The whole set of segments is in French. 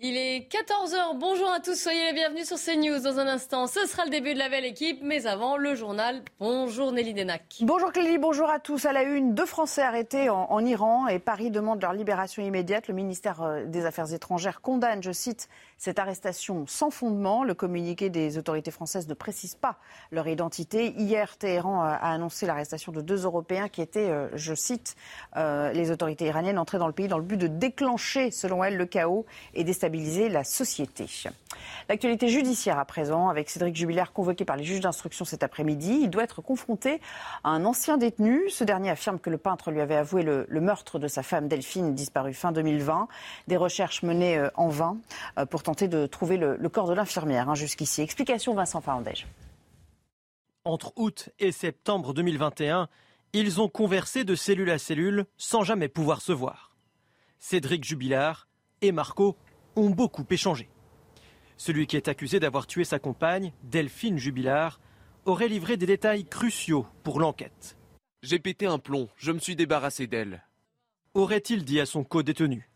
Il est 14h, bonjour à tous, soyez les bienvenus sur CNews. Dans un instant, ce sera le début de la belle équipe, mais avant, le journal. Bonjour Nelly Denac. Bonjour Clélie, bonjour à tous. À la une, deux Français arrêtés en, en Iran et Paris demande leur libération immédiate. Le ministère euh, des Affaires étrangères condamne, je cite, cette arrestation sans fondement. Le communiqué des autorités françaises ne précise pas leur identité. Hier, Téhéran euh, a annoncé l'arrestation de deux Européens qui étaient, euh, je cite, euh, les autorités iraniennes entrées dans le pays dans le but de déclencher, selon elles, le chaos et déstabiliser la société. L'actualité judiciaire à présent, avec Cédric Jubilaire convoqué par les juges d'instruction cet après-midi. Il doit être confronté à un ancien détenu. Ce dernier affirme que le peintre lui avait avoué le, meurtre de sa femme Delphine, disparue fin 2020. Des recherches menées en vain pour tenter de trouver le, le corps de l'infirmière hein, jusqu'ici. Explication Vincent Farandège. Entre août et septembre 2021, ils ont conversé de cellule à cellule sans jamais pouvoir se voir. Cédric Jubilard et Marco ont beaucoup échangé. Celui qui est accusé d'avoir tué sa compagne, Delphine Jubilard, aurait livré des détails cruciaux pour l'enquête. J'ai pété un plomb, je me suis débarrassé d'elle. Aurait-il dit à son co-détenu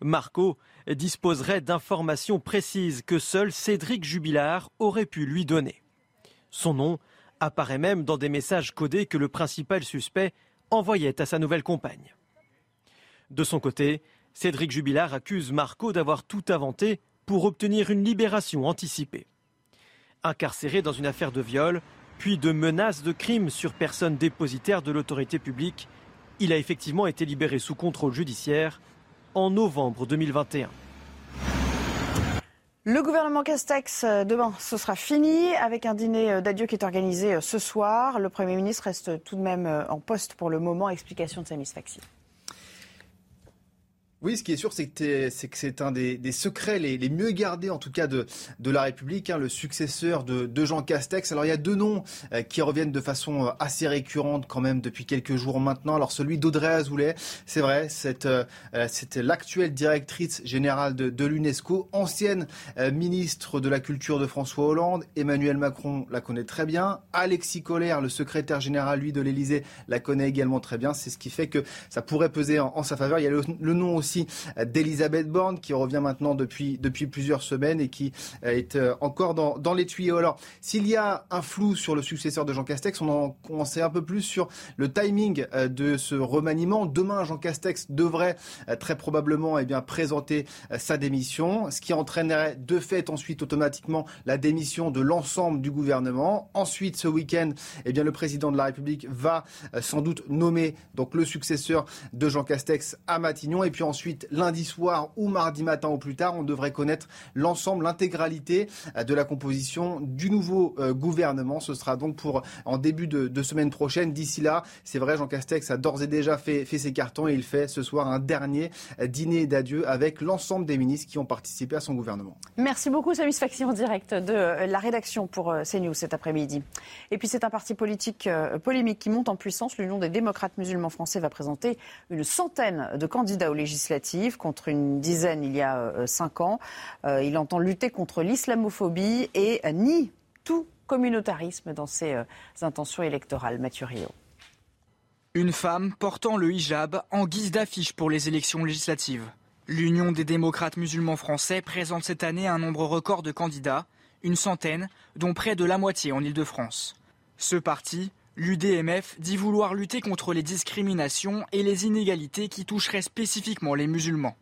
Marco disposerait d'informations précises que seul Cédric Jubilard aurait pu lui donner. Son nom apparaît même dans des messages codés que le principal suspect envoyait à sa nouvelle compagne. De son côté, Cédric Jubilard accuse Marco d'avoir tout inventé pour obtenir une libération anticipée. Incarcéré dans une affaire de viol, puis de menaces de crime sur personne dépositaire de l'autorité publique, il a effectivement été libéré sous contrôle judiciaire en novembre 2021. Le gouvernement Castex, euh, demain, ce sera fini avec un dîner euh, d'adieu qui est organisé euh, ce soir. Le Premier ministre reste tout de même en poste pour le moment. Explication de Samis Faxi. Oui, ce qui est sûr, c'est que c'est un des, secrets les, mieux gardés, en tout cas, de, de la République, hein, le successeur de, Jean Castex. Alors, il y a deux noms euh, qui reviennent de façon euh, assez récurrente quand même depuis quelques jours maintenant. Alors, celui d'Audrey Azoulay, c'est vrai, c'est euh, l'actuelle directrice générale de, l'UNESCO, ancienne ministre de la Culture de François Hollande. Emmanuel Macron la connaît très bien. Alexis Collère, le secrétaire général, lui, de l'Élysée, la connaît également très bien. C'est ce qui fait que ça pourrait peser en, sa faveur. Il y a le nom aussi aussi d'Elisabeth Borne qui revient maintenant depuis, depuis plusieurs semaines et qui est euh, encore dans, dans les tuyaux. Alors, s'il y a un flou sur le successeur de Jean Castex, on en, on sait un peu plus sur le timing euh, de ce remaniement. Demain, Jean Castex devrait euh, très probablement eh bien, présenter sa démission, ce qui entraînerait de fait ensuite automatiquement la démission de l'ensemble du gouvernement. Ensuite, ce week-end, eh bien, le président de la République va sans doute nommer donc, le successeur de Jean Castex à Matignon. Et puis ensuite, lundi soir ou mardi matin au plus tard, on devrait connaître l'ensemble, l'intégralité euh, de la composition du nouveau euh, gouvernement. Ce sera donc pour en début de, semaine prochaine. D'ici là, c'est vrai, Jean Castex a d'ores et déjà fait, ses cartons et il fait ce soir un dernier euh, dîner d'adieu avec l'ensemble des ministres qui ont participé à son gouvernement. Merci beaucoup, Samis Faxi, en direct de la rédaction pour CNews cet après-midi. Et puis, c'est un parti politique polémique qui monte en puissance. L'Union des démocrates musulmans français va présenter une centaine de candidats aux législatives contre une dizaine il y a euh, cinq ans. Euh, il entend lutter contre l'islamophobie et nie tout communautarisme dans ses euh, intentions électorales. Mathieu Rio. Une femme portant le hijab en guise d'affiche pour les élections législatives. L'Union des démocrates musulmans français présente cette année un nombre record de candidats, une centaine, dont près de la moitié en Ile-de-France. Ce parti, L'UDMF dit vouloir lutter contre les discriminations et les inégalités qui toucheraient spécifiquement les musulmans.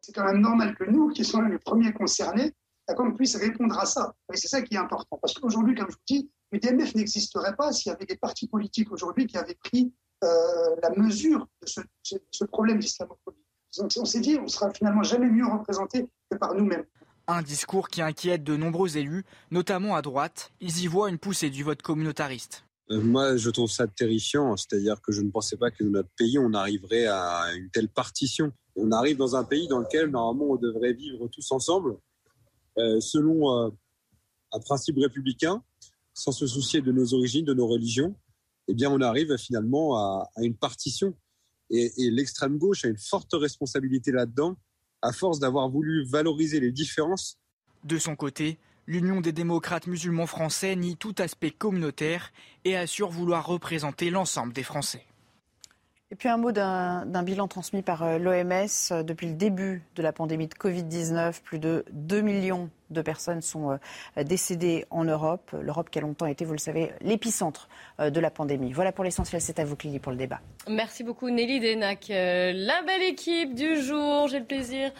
C'est quand même normal que nous, qui sommes les premiers concernés, qu'on puisse répondre à ça. Et c'est ça qui est important. Parce qu'aujourd'hui, comme je vous dis, l'UDMF n'existerait pas s'il y avait des partis politiques aujourd'hui qui avaient pris la mesure de ce, ce problème d'islamophobie. On s'est dit, on sera finalement jamais mieux représenté que par nous-mêmes. Un discours qui inquiète de nombreux élus, notamment à droite. Ils y voient une poussée du vote communautariste. Euh, moi, je trouve ça terrifiant. C'est-à-dire que je ne pensais pas que dans notre pays, on arriverait à une telle partition. On arrive dans un pays dans lequel, normalement, on devrait vivre tous ensemble, euh, selon euh, un principe républicain, sans se soucier de nos origines, de nos religions. Eh bien, on arrive finalement à, une partition. et l'extrême gauche a une forte responsabilité là-dedans à force d'avoir voulu valoriser les différences. De son côté, l'Union des démocrates musulmans français nie tout aspect communautaire et assure vouloir représenter l'ensemble des Français. Et puis un mot d'un bilan transmis par euh, l'OMS. Depuis le début de la pandémie de Covid-19, plus de 2 millions de personnes sont euh, décédées en Europe. L'Europe qui a longtemps été, vous le savez, l'épicentre euh, de la pandémie. Voilà pour l'essentiel. C'est à vous, Clélie, pour le débat. Merci beaucoup, Nelly Denac. La belle équipe du jour. J'ai le plaisir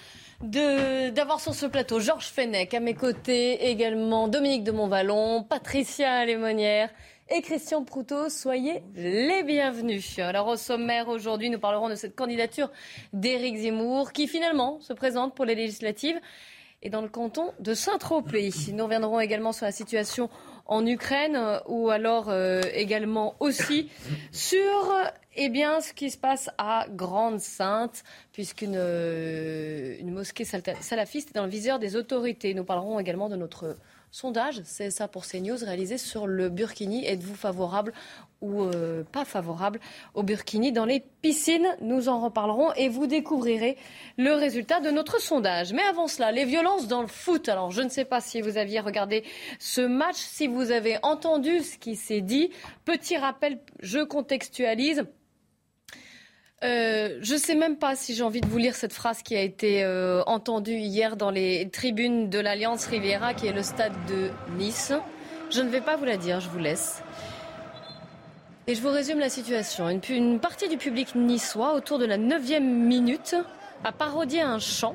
d'avoir sur ce plateau Georges Fenech à mes côtés, également Dominique de Montvalon, Patricia Lémonière et Christian Proutot. Soyez les bienvenus. Alors au sommaire aujourd'hui, nous parlerons de cette candidature d'Éric Zemmour qui finalement se présente pour les législatives et dans le canton de Saint-Tropez. Nous reviendrons également sur la situation en Ukraine ou alors euh, également aussi sur eh bien, ce qui se passe à Grande-Sainte, puisqu'une euh, une mosquée salafiste est dans le viseur des autorités. Nous parlerons également de notre sondage, c'est ça pour CNews, réalisé sur le Burkini. Êtes-vous favorable ou euh, pas favorable au Burkini dans les piscines? Nous en reparlerons et vous découvrirez le résultat de notre sondage. Mais avant cela, les violences dans le foot. Alors, je ne sais pas si vous aviez regardé ce match, si vous avez entendu ce qui s'est dit. Petit rappel, je contextualise. Euh, je ne sais même pas si j'ai envie de vous lire cette phrase qui a été euh, entendue hier dans les tribunes de l'Alliance Riviera, qui est le stade de Nice. Je ne vais pas vous la dire, je vous laisse. Et je vous résume la situation. Une, une partie du public niçois, autour de la neuvième minute, a parodié un chant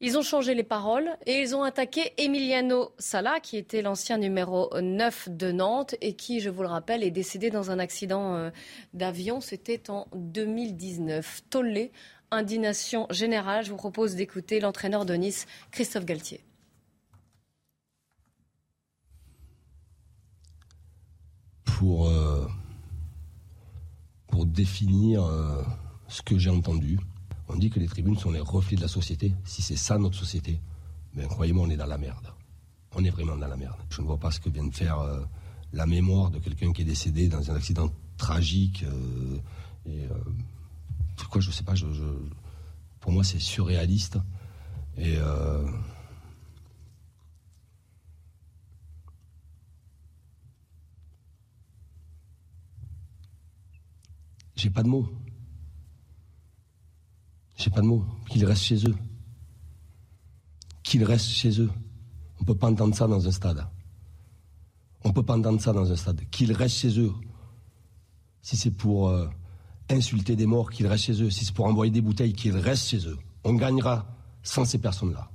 ils ont changé les paroles et ils ont attaqué Emiliano Sala, qui était l'ancien numéro 9 de Nantes et qui, je vous le rappelle, est décédé dans un accident euh, d'avion. C'était en 2019. Tollé, indignation générale. Je vous propose d'écouter l'entraîneur de Nice, Christophe Galtier. Pour, euh, pour définir euh, ce que j'ai entendu, on dit que les tribunes sont les reflets de la société. Si c'est ça notre société, ben, croyez-moi, on est dans la merde. On est vraiment dans la merde. Je ne vois pas ce que vient de faire euh, la mémoire de quelqu'un qui est décédé dans un accident tragique. Euh, et, euh, je sais pas. Pour moi, c'est surréaliste. Et j'ai pas de mots. J'ai pas de mots. Qu'ils restent chez eux. Qu'ils restent chez eux. On ne peut pas entendre ça dans un stade. On ne peut pas entendre ça dans un stade. Qu'ils restent chez eux. Si c'est pour euh, insulter des morts, qu'ils restent chez eux. Si c'est pour envoyer des bouteilles, qu'ils restent chez eux. On gagnera sans ces personnes-là.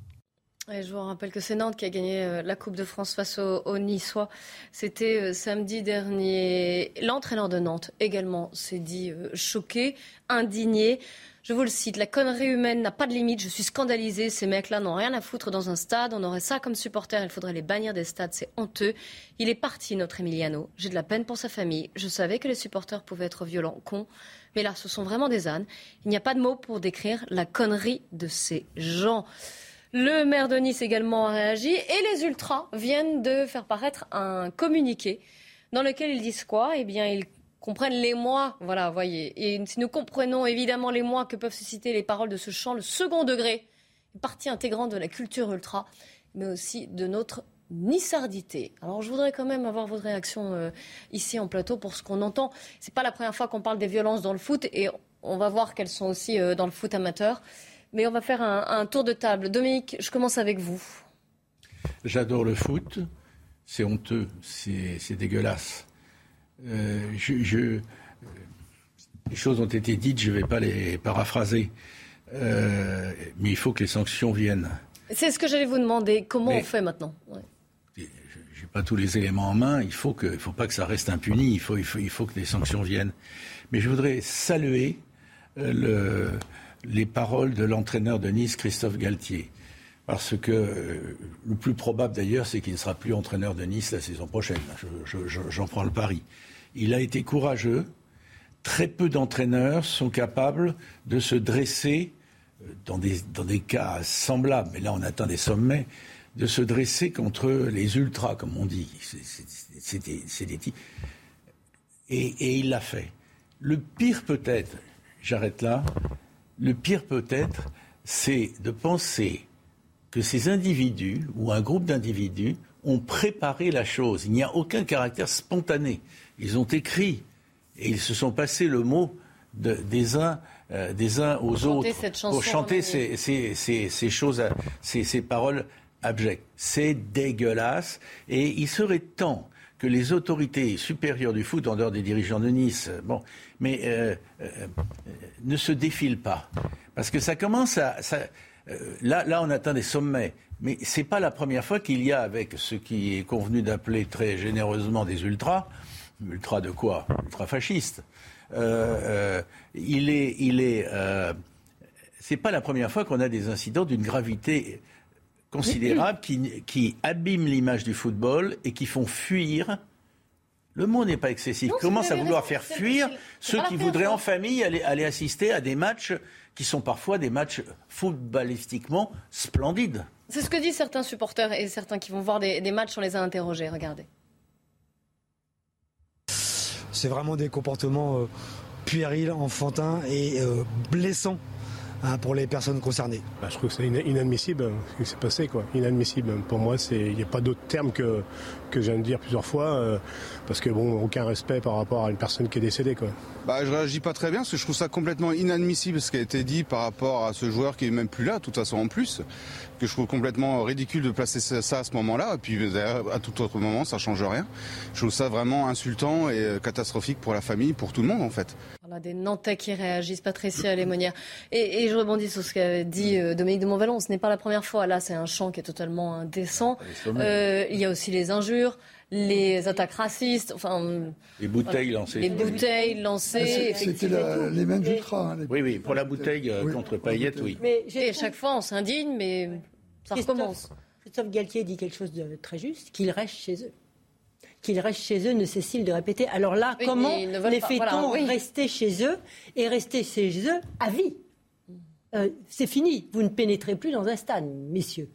Je vous rappelle que c'est Nantes qui a gagné euh, la Coupe de France face au, Niçois. C'était euh, samedi dernier. L'entraîneur de Nantes également s'est dit choqué, indigné. Je vous le cite, la connerie humaine n'a pas de limite, je suis scandalisée, ces mecs-là n'ont rien à foutre dans un stade, on aurait ça comme supporter, il faudrait les bannir des stades, c'est honteux. Il est parti, notre Emiliano, j'ai de la peine pour sa famille, je savais que les supporters pouvaient être violents, cons, mais là ce sont vraiment des ânes. Il n'y a pas de mots pour décrire la connerie de ces gens. Le maire de Nice également a réagi et les ultras viennent de faire paraître un communiqué dans lequel ils disent quoi? Eh bien, ils comprennent les mois, voilà, voyez. Et si nous comprenons évidemment les mois que peuvent susciter les paroles de ce chant, le second degré, partie intégrante de la culture ultra, mais aussi de notre nissardité. Alors je voudrais quand même avoir votre réaction euh, ici en plateau pour ce qu'on entend. C'est pas la première fois qu'on parle des violences dans le foot et on va voir qu'elles sont aussi euh, dans le foot amateur. Mais on va faire un, un tour de table. Dominique, je commence avec vous. J'adore le foot. C'est honteux, c'est dégueulasse. Euh, je, les choses ont été dites, je ne vais pas les paraphraser. Euh, mais il faut que les sanctions viennent. C'est ce que j'allais vous demander. Comment on fait maintenant? Je n'ai pas tous les éléments en main. Il faut que, il faut pas que ça reste impuni. Il faut, il faut, il faut que les sanctions viennent. Mais je voudrais saluer le, les paroles de l'entraîneur de Nice, Christophe Galtier. Parce que le plus probable d'ailleurs, c'est qu'il ne sera plus entraîneur de Nice la saison prochaine. J'en prends le pari. Il a été courageux. Très peu d'entraîneurs sont capables de se dresser dans des, dans des cas semblables, mais là on atteint des sommets, de se dresser contre les ultras, comme on dit. C'est des, types. Et il l'a fait. Le pire peut-être, j'arrête là, le pire peut-être, c'est de penser que ces individus ou un groupe d'individus ont préparé la chose. Il n'y a aucun caractère spontané. Ils ont écrit et ils se sont passés le mot des uns euh, des uns aux autres pour chanter ces, ces, choses, ces, ces paroles abjectes. C'est dégueulasse et il serait temps que les autorités supérieures du foot, en dehors des dirigeants de Nice, bon, mais euh, euh, ne se défilent pas, parce que ça commence à, là, là, on atteint des sommets. Mais ce n'est pas la première fois qu'il y a, avec ce qui est convenu d'appeler très généreusement des ultras, ultras de quoi? Ultra fascistes. Euh, euh, il est, il est, euh, pas la première fois qu'on a des incidents d'une gravité considérable qui, qui abîment l'image du football et qui font fuir le mot n'est pas excessif. Non, commence à vouloir faire fuir ceux qui voudraient en famille aller, aller, assister à des matchs qui sont parfois des matchs footballistiquement splendides? C'est ce que disent certains supporters et certains qui vont voir des, des matchs, on les a interrogés. Regardez c'est vraiment des comportements euh, puérils, enfantins et euh, blessants hein, pour les personnes concernées. Bah, je trouve que c'est inadmissible hein, ce qui s'est passé. Quoi. Inadmissible. Pour moi, il n'y a pas d'autre terme que, que je viens de dire plusieurs fois, euh, parce que bon, aucun respect par rapport à une personne qui est décédée. Quoi. Bah, je réagis pas très bien, parce que je trouve ça complètement inadmissible ce qui a été dit par rapport à ce joueur qui est même plus là, de toute façon en plus que je trouve complètement ridicule de placer ça à ce moment-là. Et puis à tout autre moment, ça change rien. Je trouve ça vraiment insultant et euh, catastrophique pour la famille, pour tout le monde en fait. On a des Nantais qui réagissent, Patricia Lémonière. Et, et je rebondis sur ce qu'a dit euh, Dominique de Montvalon. Ce n'est pas la première fois. Là, c'est un chant qui est totalement indécent. Euh, il y a aussi les injures les attaques racistes, enfin les bouteilles lancées, les bouteilles lancées. C'était les mêmes ultras. Hein, oui, oui, pour la bouteille contre paillettes, oui. Mais et chaque fois, on s'indigne, mais ça recommence. Christophe Galtier dit quelque chose de très juste, qu'ils restent chez eux. Qu'ils restent chez eux ne cesse-t-il de répéter. Alors là, comment les fait-on rester chez eux et rester chez eux à vie? Euh, c'est fini, vous ne pénétrez plus dans un stade, messieurs.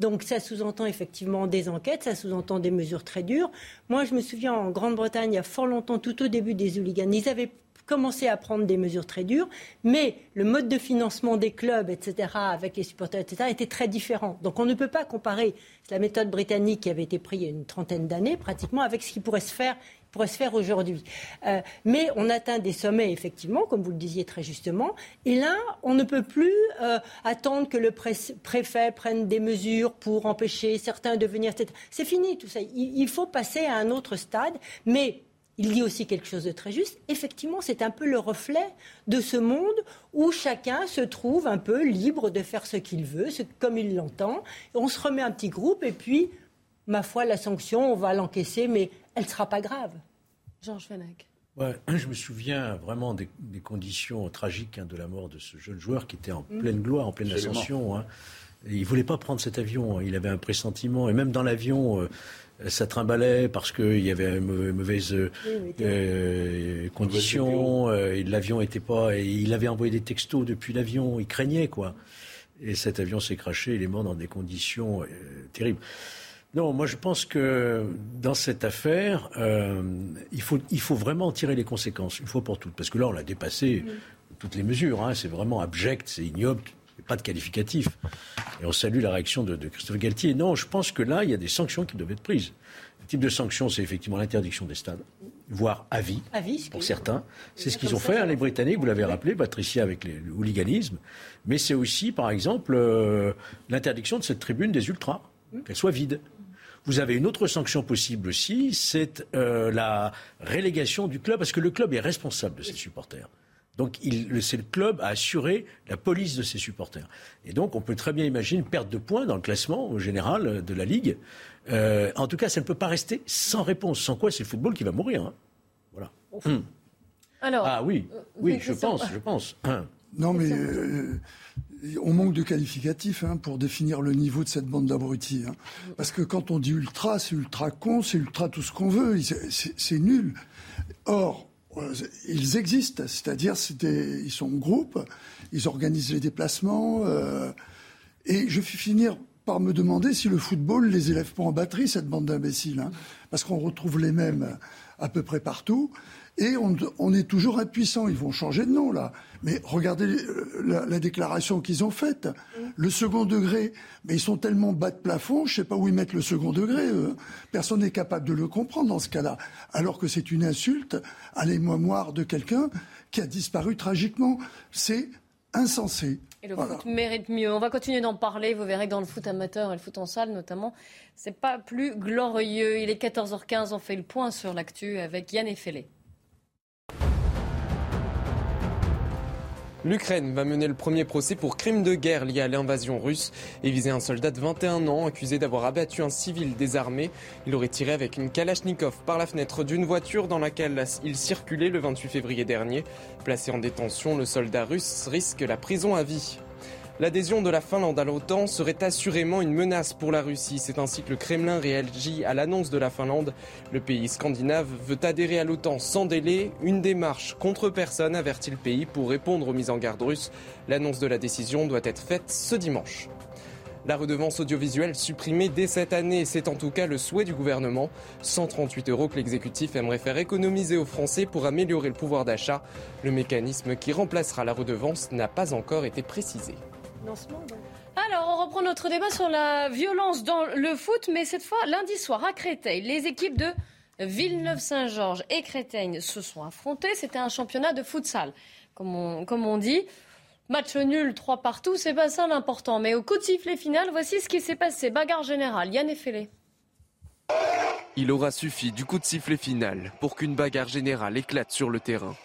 Donc ça sous-entend effectivement des enquêtes, ça sous-entend des mesures très dures. Moi, je me souviens en Grande-Bretagne, il y a fort longtemps, tout au début des hooligans, ils avaient commencé à prendre des mesures très dures, mais le mode de financement des clubs, etc., avec les supporters, etc., était très différent. Donc on ne peut pas comparer la méthode britannique qui avait été prise il y a une trentaine d'années, pratiquement, avec ce qui pourrait se faire pourrait se faire aujourd'hui. Euh, mais on atteint des sommets, effectivement, comme vous le disiez très justement. Et là, on ne peut plus euh, attendre que le préfet prenne des mesures pour empêcher certains de venir. C'est fini tout ça. il faut passer à un autre stade. Mais il dit aussi quelque chose de très juste. Effectivement, c'est un peu le reflet de ce monde où chacun se trouve un peu libre de faire ce qu'il veut, comme il l'entend. On se remet un petit groupe et puis, ma foi, la sanction, on va l'encaisser, mais elle ne sera pas grave. Georges Fenech. je me souviens vraiment des, conditions tragiques hein, de la mort de ce jeune joueur qui était en mm. pleine gloire, en pleine ascension. Hein. il ne voulait pas prendre cet avion. Hein. Il avait un pressentiment. Et même dans l'avion, euh, ça trimballait parce qu'il y avait une mauvaise euh, condition, euh, l'avion était pas, et il avait envoyé des textos depuis l'avion, il craignait quoi. Et cet avion s'est craché, il est mort dans des conditions euh, terribles. Non, moi je pense que dans cette affaire, il, faut, il faut vraiment tirer les conséquences, une fois pour toutes, parce que là on a dépassé toutes les mesures, hein. c'est vraiment abject, c'est ignoble, pas de qualificatif. Et on salue la réaction de, Christophe Galtier. Non, je pense que là, il y a des sanctions qui doivent être prises. Le type de sanction, c'est effectivement l'interdiction des stades, voire à vie, pour certains. C'est ce qu'ils ont fait, hein, les Britanniques, vous l'avez rappelé, Patricia, avec le hooliganisme. Mais c'est aussi, par exemple, euh, l'interdiction de cette tribune des ultras, mmh. qu'elle soit vide. Vous avez une autre sanction possible aussi, c'est euh, la relégation du club, parce que le club est responsable de ses supporters. Donc c'est le club à assurer la police de ses supporters. Et donc on peut très bien imaginer une perte de points dans le classement au général de la Ligue. Euh, en tout cas, ça ne peut pas rester sans réponse. Sans quoi, c'est le football qui va mourir. Hein. Voilà. Alors, ah oui, oui, je pense, je pense. Non, mais euh, on manque de qualificatifs hein, pour définir le niveau de cette bande d'abrutis. Hein. Parce que quand on dit ultra, c'est ultra con, c'est ultra tout ce qu'on veut, c'est nul. Or, euh, ils existent, c'est-à-dire ils sont en groupe, ils organisent les déplacements. Euh, et je vais finir par me demander si le football les élève pas en batterie, cette bande d'imbéciles. Hein, parce qu'on retrouve les mêmes à peu près partout. Et on, est toujours impuissant. Ils vont changer de nom, là. Mais regardez euh, la, déclaration qu'ils ont faite. Le second degré, mais ils sont tellement bas de plafond, je ne sais pas où ils mettent le second degré. Personne n'est capable de le comprendre dans ce cas-là. Alors que c'est une insulte à la mémoire de quelqu'un qui a disparu tragiquement. C'est insensé. Et le foot mérite mieux. On va continuer d'en parler. Vous verrez que dans le foot amateur et le foot en salle notamment, c'est pas plus glorieux. Il est 14h15. On fait le point sur l'actu avec Yann Effelé. L'Ukraine va mener le premier procès pour crime de guerre lié à l'invasion russe et viser un soldat de 21 ans accusé d'avoir abattu un civil désarmé. Il aurait tiré avec une Kalachnikov par la fenêtre d'une voiture dans laquelle il circulait le 28 février dernier. Placé en détention, le soldat russe risque la prison à vie. L'adhésion de la Finlande à l'OTAN serait assurément une menace pour la Russie. C'est ainsi que le Kremlin réagit à l'annonce de la Finlande. Le pays scandinave veut adhérer à l'OTAN sans délai. Une démarche contre personne avertit le pays pour répondre aux mises en garde russes. L'annonce de la décision doit être faite ce dimanche. La redevance audiovisuelle supprimée dès cette année, c'est en tout cas le souhait du gouvernement. 138 euros que l'exécutif aimerait faire économiser aux Français pour améliorer le pouvoir d'achat. Le mécanisme qui remplacera la redevance n'a pas encore été précisé. Alors, on reprend notre débat sur la violence dans le foot, mais cette fois lundi soir à Créteil. Les équipes de Villeneuve-Saint-Georges et Créteil se sont affrontées. C'était un championnat de futsal, comme on, comme on dit. Match nul, trois partout, c'est pas ça l'important. Mais au coup de sifflet final, voici ce qui s'est passé. Bagarre générale, Yann Effelé. Il aura suffi du coup de sifflet final pour qu'une bagarre générale éclate sur le terrain.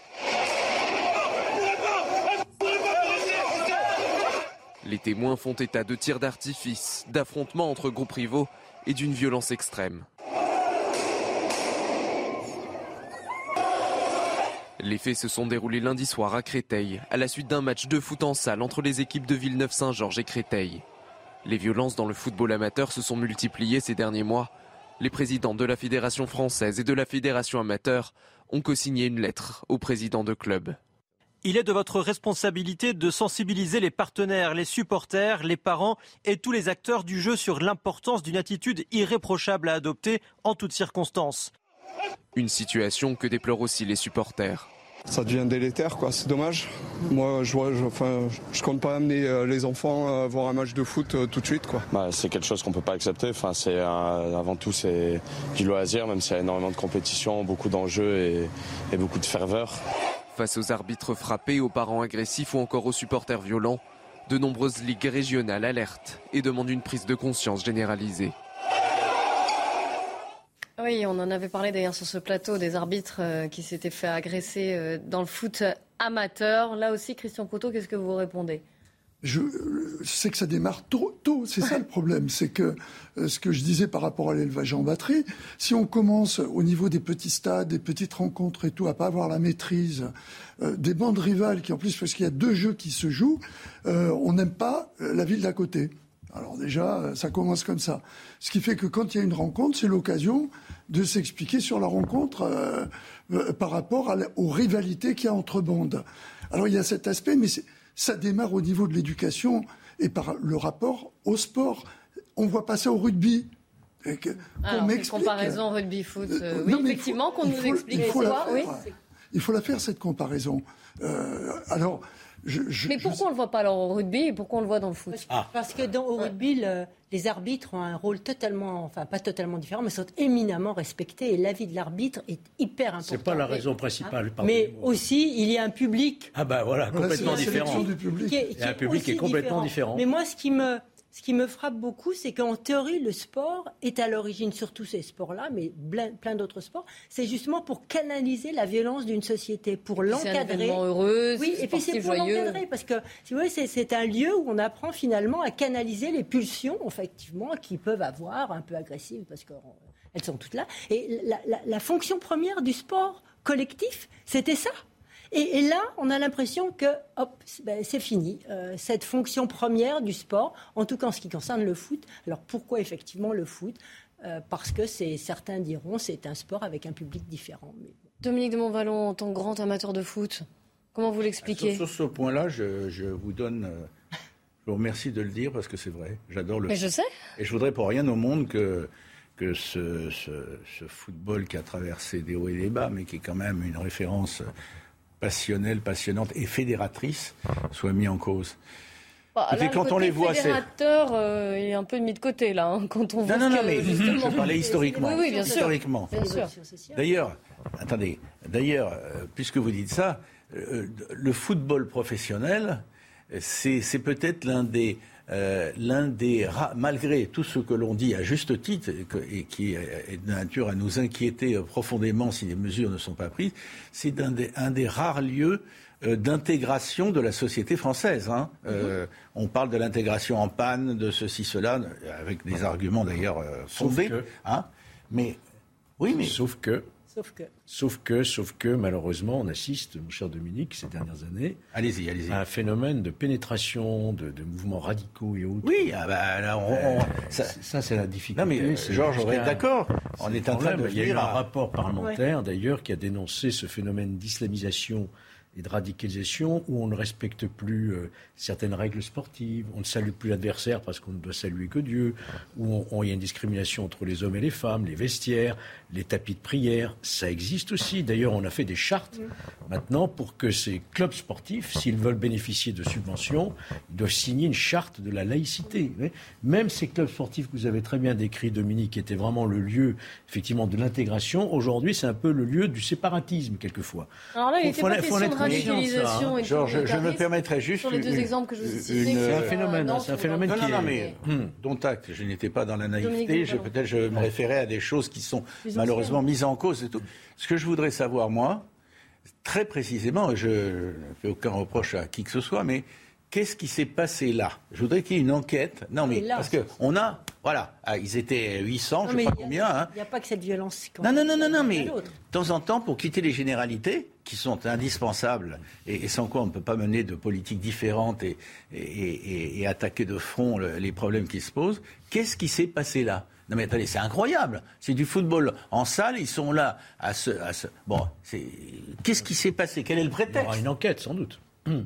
Les témoins font état de tirs d'artifice, d'affrontements entre groupes rivaux et d'une violence extrême. Les faits se sont déroulés lundi soir à Créteil, à la suite d'un match de foot en salle entre les équipes de Villeneuve-Saint-Georges et Créteil. Les violences dans le football amateur se sont multipliées ces derniers mois. Les présidents de la Fédération française et de la Fédération amateur ont co-signé une lettre au président de club. Il est de votre responsabilité de sensibiliser les partenaires, les supporters, les parents et tous les acteurs du jeu sur l'importance d'une attitude irréprochable à adopter en toutes circonstances. Une situation que déplorent aussi les supporters. Ça devient délétère, quoi. C'est dommage. Moi, je, vois, je, enfin, je compte pas amener euh, les enfants euh, voir un match de foot euh, tout de suite, quoi. Bah, c'est quelque chose qu'on peut pas accepter. Enfin, c'est avant tout c'est du loisir, même s'il y a énormément de compétition, beaucoup d'enjeux et, et beaucoup de ferveur. Face aux arbitres frappés, aux parents agressifs ou encore aux supporters violents, de nombreuses ligues régionales alertent et demandent une prise de conscience généralisée. Oui, on en avait parlé d'ailleurs sur ce plateau des arbitres euh, qui s'étaient fait agresser euh, dans le foot amateur. Là aussi, Christian Couteau, qu'est-ce que vous répondez? Je, sais que ça démarre tôt, tôt c'est ça le problème. C'est que euh, ce que je disais par rapport à l'élevage en batterie, si on commence au niveau des petits stades, des petites rencontres et tout, à pas avoir la maîtrise euh, des bandes rivales, qui en plus, parce qu'il y a deux jeux qui se jouent, euh, on n'aime pas la ville d'à côté. Alors déjà, ça commence comme ça. Ce qui fait que quand il y a une rencontre, c'est l'occasion de s'expliquer sur la rencontre par rapport aux rivalités qu'il y a entre bandes. Alors il y a cet aspect, mais ça démarre au niveau de l'éducation et par le rapport au sport. On voit pas ça au rugby. Alors, une comparaison rugby-foot, euh, oui, effectivement, qu'on nous explique. Il faut, la faire, oui. il faut la faire, cette comparaison. Euh, alors, mais pourquoi on ne le voit pas alors au rugby et pourquoi on le voit dans le foot Parce que dans, au rugby, les arbitres ont un rôle totalement, enfin pas totalement différent, mais sont éminemment respectés et l'avis de l'arbitre est hyper important. C'est pas la raison principale. Hein mais aussi, il y a un public. Ah bah voilà, complètement différent. il y a un public qui est complètement différent. Mais moi, ce qui me ce qui me frappe beaucoup, c'est qu'en théorie, le sport est à l'origine, surtout ces sports-là, mais plein, d'autres sports, c'est justement pour canaliser la violence d'une société, pour l'encadrer. heureux, oui, et puis c'est pour l'encadrer, parce que si vous voyez, c'est un lieu où on apprend finalement à canaliser les pulsions, effectivement, qui peuvent avoir un peu agressives, parce qu'elles sont toutes là. Et la fonction première du sport collectif, c'était ça Et, là, on a l'impression que, hop, ben, c'est fini. Euh, cette fonction première du sport, en tout cas en ce qui concerne le foot. Alors pourquoi effectivement le foot? Euh, Parce que certains diront c'est un sport avec un public différent. Dominique de Montvalon, en tant que grand amateur de foot, comment vous l'expliquez? Sur, ce point-là, je, vous donne. Euh, je vous remercie de le dire parce que c'est vrai. J'adore le. Mais je sais. Et je voudrais pour rien au monde que que ce, football qui a traversé des hauts et des bas, mais qui est quand même une référence passionnelle, passionnante et fédératrice, soit mis en cause. Bah, là, quand on les voit, c'est. euh, est un peu mis de côté là. Hein, quand on voit non, non, non, mais je parlais historiquement. Oui, oui, bien historiquement. sûr. D'ailleurs, attendez. D'ailleurs, euh, puisque vous dites ça, euh, le football professionnel, c'est peut-être l'un des euh, l'un des malgré tout ce que l'on dit à juste titre et, qui est de nature à nous inquiéter profondément si les mesures ne sont pas prises, c'est un des, un des rares lieux euh, d'intégration de la société française. Hein. Euh, mhm. on parle de l'intégration en panne, de ceci, cela, avec des arguments d'ailleurs fondés. Hein. Mais oui, mais sauf que Sauf que. Sauf que, sauf que, malheureusement, on assiste, mon cher Dominique, ces dernières années, allez-y, allez-y, à un phénomène de pénétration, de, mouvements radicaux et autres. Oui, ah bah, euh, ça, c'est la difficulté. Non, mais Georges, on est d'accord. On est en train de. Il y a eu un rapport parlementaire, d'ailleurs, qui a dénoncé ce phénomène d'islamisation et de radicalisation où on ne respecte plus euh, certaines règles sportives, on ne salue plus l'adversaire parce qu'on ne doit saluer que Dieu, où il y a une discrimination entre les hommes et les femmes, les vestiaires, les tapis de prière, ça existe aussi. D'ailleurs, on a fait des chartes maintenant pour que ces clubs sportifs, s'ils veulent bénéficier de subventions, ils doivent signer une charte de la laïcité. Même ces clubs sportifs que vous avez très bien décrits, Dominique, qui étaient vraiment le lieu effectivement de l'intégration, aujourd'hui c'est un peu le lieu du séparatisme quelquefois. Alors là, il était pas question de radicalisation. Georges, je me permettrais juste... Sur les deux exemples que je vous citais. C'est un phénomène, c'est un phénomène qui non, mais, hum, dont acte, je n'étais pas dans la naïveté, peut-être je me référais à des choses qui sont malheureusement mise en cause et tout. Ce que je voudrais savoir, moi, très précisément, je ne fais aucun reproche à qui que ce soit, mais qu'est-ce qui s'est passé là? Je voudrais qu'il y ait une enquête. Non, mais parce que on a, voilà, ah, ils étaient 800, je ne sais pas combien. Hein. Il n'y a pas que cette violence. Non, non, non, non, non, mais de temps en temps, pour quitter les généralités qui sont indispensables et, sans quoi on ne peut pas mener de politique différente et, et, et attaquer de front les problèmes qui se posent, qu'est-ce qui s'est passé là? Non mais attendez, c'est incroyable. C'est du football en salle, ils sont là à ce... À ce... Bon, qu'est-ce qui s'est passé? Quel est le prétexte? Il y aura une enquête, sans doute. Hum,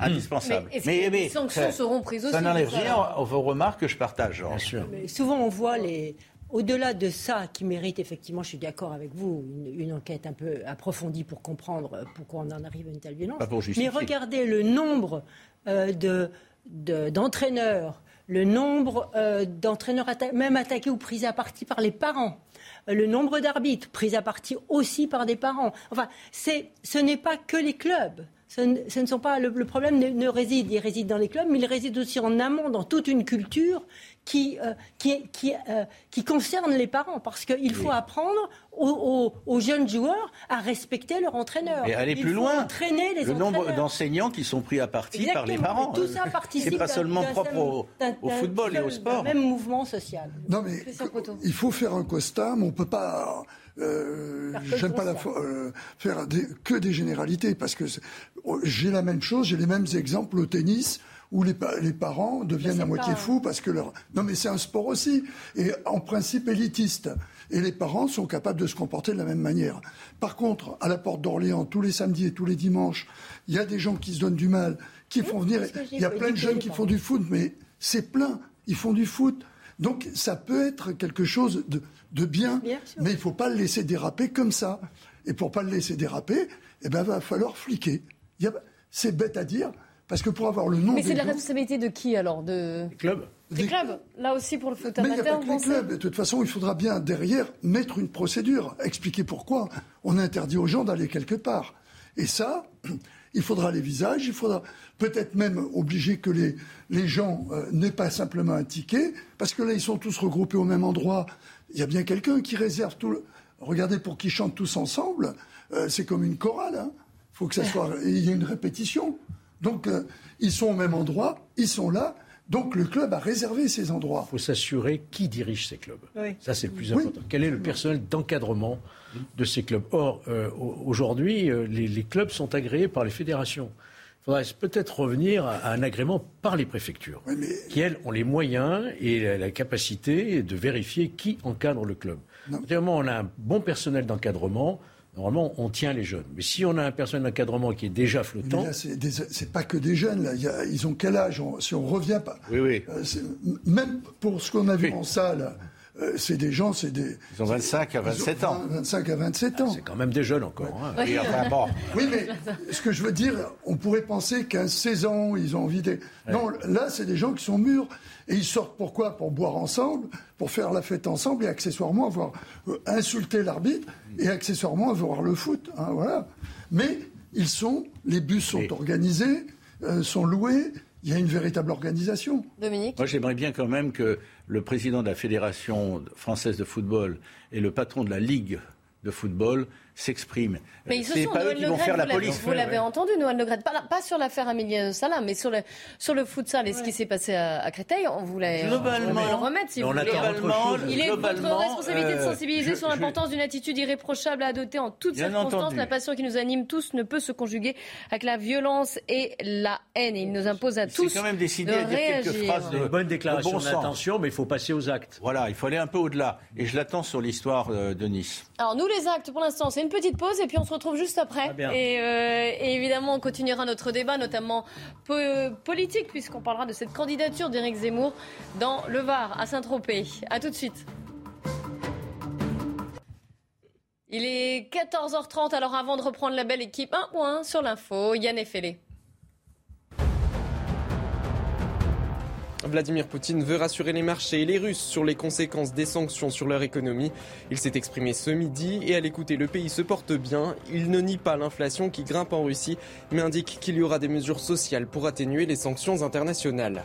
Indispensable. Mais, les sanctions seront prises aussi. Ça n'enlève rien aux vos remarques que je partage. Bien sûr. Mais souvent, on voit les... Au-delà de ça, qui mérite effectivement, je suis d'accord avec vous, une, enquête un peu approfondie pour comprendre pourquoi on en arrive à une telle violence. Mais regardez le nombre euh, de, d'entraîneurs le nombre euh, d'entraîneurs même attaqués ou pris à partie par les parents, euh, le nombre d'arbitres pris à partie aussi par des parents. Enfin, ce n'est pas que les clubs. Ce ne, sont pas le, problème ne, réside, il réside dans les clubs, mais il réside aussi en amont dans toute une culture qui, euh, qui, qui, euh, qui concerne les parents, parce qu'il faut apprendre aux, jeunes joueurs à respecter leur entraîneur. Et aller plus loin. Entraîner les le nombre d'enseignants qui sont pris à partie par les parents. tout ça participe. C'est pas seulement propre au, football et au sport. Même mouvement social. Non mais il faut faire un constat, mais on peut pas. Euh, J'aime pas la, euh, faire que des généralités parce que j'ai la même chose, j'ai les mêmes exemples au tennis où les, les parents deviennent à moitié fous parce que leur... Non mais c'est un sport aussi, et en principe élitiste. Et les parents sont capables de se comporter de la même manière. Par contre, à la porte d'Orléans, tous les samedis et tous les dimanches, il y a des gens qui se donnent du mal, qui font venir... Il y a plein de jeunes qui font du foot, mais c'est plein. Ils font du foot. Donc ça peut être quelque chose de, de bien, mais il ne faut pas le laisser déraper comme ça. Et pour pas le laisser déraper, eh ben, va falloir fliquer. C'est bête à dire, parce que pour avoir le nom. Mais c'est la responsabilité de qui alors de... Des clubs. Des, clubs. Là aussi pour le foot amateur. Mais il n'y a pas que les clubs. De toute façon, il faudra bien derrière mettre une procédure, expliquer pourquoi on interdit aux gens d'aller quelque part. Et ça, il faudra les visages, il faudra peut-être même obliger que les, les gens euh, n'aient pas simplement un ticket, parce que là, ils sont tous regroupés au même endroit. Il y a bien quelqu'un qui réserve tout le... Regardez, pour qu'ils chantent tous ensemble, euh, c'est comme une chorale. Il hein. faut que ça soit... Il y ait une répétition. Donc, euh, ils sont au même endroit, ils sont là, Donc le club a réservé ces endroits. Il faut s'assurer qui dirige ces clubs. Ça, c'est le plus important. Quel est le personnel d'encadrement de ces clubs Or, euh, aujourd'hui, euh, les, clubs sont agréés par les fédérations. Il faudrait peut-être revenir à, un agrément par les préfectures, qui, elles, ont les moyens et la, capacité de vérifier qui encadre le club. Normalement, on a un bon personnel d'encadrement. Normalement, on tient les jeunes. Mais si on a un personnel d'encadrement qui est déjà flottant. C'est pas que des jeunes, là. ils ont quel âge? Si on revient pas. Oui, oui. Euh, même pour ce qu'on a vu en salle, euh, c'est des gens, c'est des. Ils ont 25 à 27 ans. 25 à 27 ans. c'est quand même des jeunes encore. Hein. Oui. oui, mais ce que je veux dire, on pourrait penser qu'à 16 ans, ils ont envie de. Non, là, c'est des gens qui sont mûrs. Et ils sortent pourquoi? Pour boire ensemble, pour faire la fête ensemble et accessoirement avoir euh, insulté l'arbitre et accessoirement avoir le foot. Hein, voilà. Mais ils sont, les bus sont organisés, euh, sont loués. Il y a une véritable organisation. Dominique? Moi, j'aimerais bien quand même que le président de la Fédération française de football et le patron de la Ligue de football s'expriment. Mais ils pas eux qui vont faire la police. Vous l'avez entendu, Noël Le pas, pas sur l'affaire Amélie Salah, mais sur le, sur le futsal et ce qui s'est passé à, Créteil. On voulait, globalement, le remettre si vous voulez. Il est votre responsabilité de euh, sensibiliser sur l'importance d'une attitude irréprochable à adopter en toutes circonstances. La passion qui nous anime tous ne peut se conjuguer avec la violence et la haine. Et il nous impose à tous quand même décidé de à dire réagir. quelques phrases de bonne déclaration d'intention, mais il faut passer aux actes. Voilà, il faut aller un peu au-delà. Et je l'attends sur l'histoire euh, de Nice. Alors nous, les actes, pour l'instant, c'est une petite pause et puis on se retrouve juste après. Et, euh, et, évidemment, on continuera notre débat, notamment politique, puisqu'on parlera de cette candidature d'Éric Zemmour dans le Var, à Saint-Tropez. A tout de suite. Il est 14h30, alors avant de reprendre la belle équipe, un point sur l'info, Yann Effelé. Vladimir Poutine veut rassurer les marchés et les Russes sur les conséquences des sanctions sur leur économie. Il s'est exprimé ce midi et à l'écouter, le pays se porte bien. Il ne nie pas l'inflation qui grimpe en Russie, mais indique qu'il y aura des mesures sociales pour atténuer les sanctions internationales.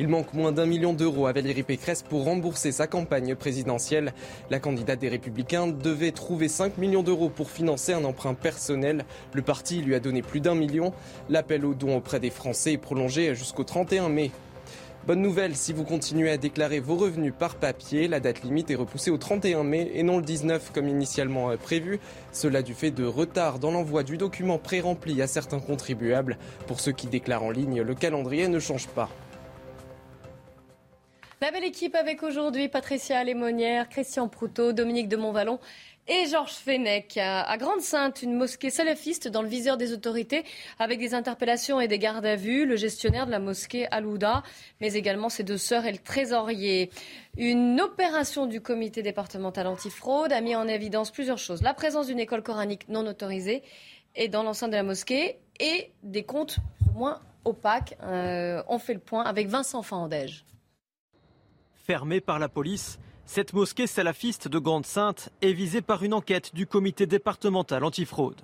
Il manque moins d'un million d'euros à Valérie Pécresse pour rembourser sa campagne présidentielle. La candidate des Républicains devait trouver 5 millions d'euros pour financer un emprunt personnel. Le parti lui a donné plus d'un million. L'appel aux dons auprès des Français est prolongé jusqu'au 31 mai. Bonne nouvelle, si vous continuez à déclarer vos revenus par papier, la date limite est repoussée au 31 mai et non le 19 comme initialement euh, prévu. Cela du fait de retard dans l'envoi du document pré-rempli à certains contribuables. Pour ceux qui déclarent en ligne, le calendrier ne change pas. La belle équipe avec aujourd'hui Patricia Lémonière, Christian Proutot, Dominique de Montvalon et Georges Fenech. À Grande-Sainte, une mosquée salafiste dans le viseur des autorités avec des interpellations et des gardes à vue. Le gestionnaire de la mosquée Alouda, mais également ses deux sœurs et le trésorier. Une opération du comité départemental antifraude a mis en évidence plusieurs choses. La présence d'une école coranique non autorisée et dans l'enceinte de la mosquée et des comptes moins opaques. Euh, on fait le point avec Vincent Fandège. Fermé par la police, cette mosquée salafiste de Grande-Sainte est visée par une enquête du comité départemental antifraude.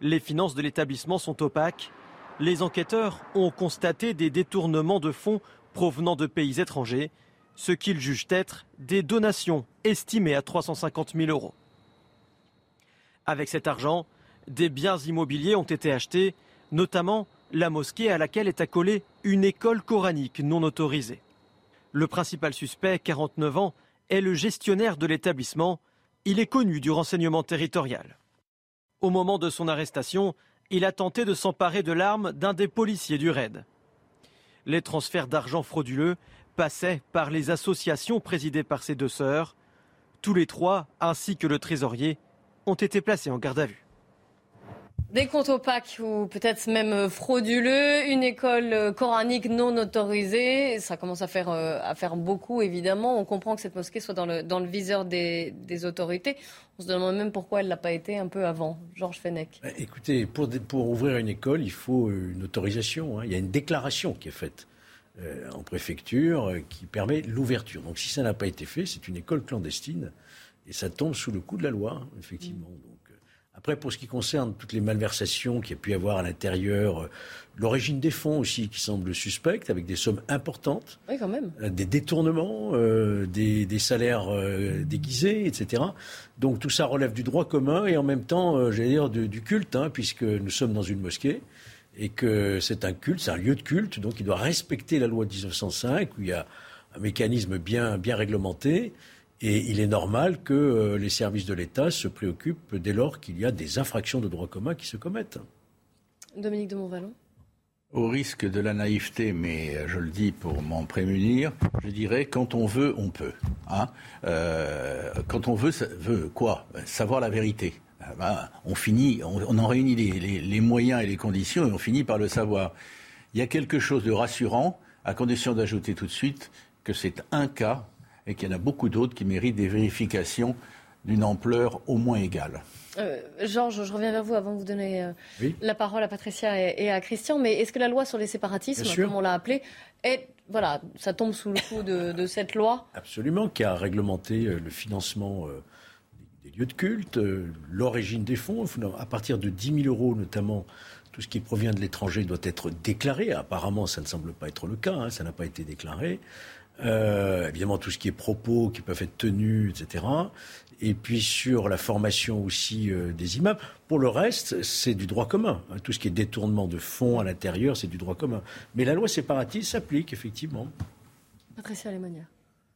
Les finances de l'établissement sont opaques. Les enquêteurs ont constaté des détournements de fonds provenant de pays étrangers, ce qu'ils jugent être des donations estimées à 350 000 euros. Avec cet argent, des biens immobiliers ont été achetés, notamment la mosquée à laquelle est accolée une école coranique non autorisée. Le principal suspect, 49 ans, est le gestionnaire de l'établissement. Il est connu du renseignement territorial. Au moment de son arrestation, il a tenté de s'emparer de l'arme d'un des policiers du raid. Les transferts d'argent frauduleux passaient par les associations présidées par ses deux sœurs. Tous les trois, ainsi que le trésorier, ont été placés en garde à vue. Des comptes opaques ou peut-être même frauduleux, une école coranique non autorisée, ça commence à faire, euh, à faire beaucoup évidemment. On comprend que cette mosquée soit dans le, dans le viseur des, autorités. On se demande même pourquoi elle ne l'a pas été un peu avant. Georges Fenech. Bah, écoutez, pour, pour ouvrir une école, il faut une autorisation. Hein. Il y a une déclaration qui est faite euh, en préfecture euh, qui permet l'ouverture. Donc si ça n'a pas été fait, c'est une école clandestine et ça tombe sous le coup de la loi, effectivement. Après, pour ce qui concerne toutes les malversations qu'il y a pu y avoir à l'intérieur, euh, l'origine des fonds aussi qui semble suspecte, avec des sommes importantes. Oui, quand même. Euh, des détournements, euh, des, salaires déguisés, etc. Donc tout ça relève du droit commun et en même temps, j'allais dire, du, culte, hein, puisque nous sommes dans une mosquée. et que c'est un culte, c'est un lieu de culte, donc il doit respecter la loi de 1905 où il y a un mécanisme bien, bien réglementé. Et il est normal que euh, les services de l'État se préoccupent dès lors qu'il y a des infractions de droit commun qui se commettent. Dominique de Montvalon au risque de la naïveté, mais euh, je le dis pour m'en prémunir, je dirais quand on veut, on peut. Hein euh, quand on veut, veut quoi? Savoir la vérité. Ah ben, on finit, on, en réunit les, moyens et les conditions et on finit par le savoir. Il y a quelque chose de rassurant, à condition d'ajouter tout de suite que c'est un cas et qu'il y en a beaucoup d'autres qui méritent des vérifications d'une ampleur au moins égale. Euh, Georges, je reviens vers vous avant de vous donner euh, la parole à Patricia et, à Christian. Mais est-ce que la loi sur les séparatismes, comme on l'a appelé, est, voilà, ça tombe sous le coup de, cette loi Absolument, qui a réglementé euh, le financement des lieux de culte, l'origine des fonds. À partir de 10 000 euros, notamment, tout ce qui provient de l'étranger doit être déclaré. Apparemment, ça ne semble pas être le cas, hein, ça n'a pas été déclaré. Évidemment, tout ce qui est propos qui peuvent être tenus, etc et puis sur la formation aussi euh, des imams. Pour le reste, c'est du droit commun. Hein. Tout ce qui est détournement de fonds à l'intérieur, c'est du droit commun. Mais la loi séparatiste s'applique, effectivement. Patricia Lemonia.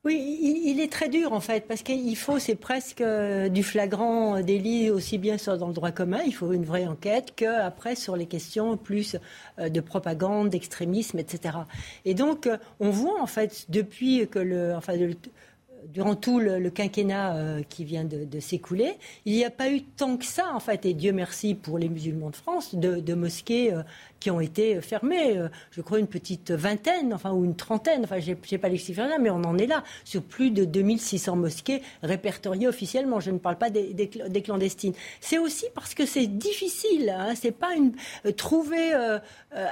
Oui, il, est très dur en fait, parce qu'il faut, c'est presque euh, du flagrant délit aussi bien dans le droit commun, il faut une vraie enquête, qu'après sur les questions plus euh, de propagande, d'extrémisme, etc. Et donc, on voit en fait, depuis que le, enfin, durant tout le, quinquennat euh, qui vient de, s'écouler, il n'y a pas eu tant que ça, en fait, et Dieu merci pour les musulmans de France, de, mosquées euh, qui ont été fermées. Euh, je crois une petite vingtaine, enfin, ou une trentaine, enfin, je n'ai pas les chiffres là, mais on en est là, sur plus de 2600 mosquées répertoriées officiellement. Je ne parle pas des, des, clandestines. C'est aussi parce que c'est difficile, hein, c'est pas une. trouver,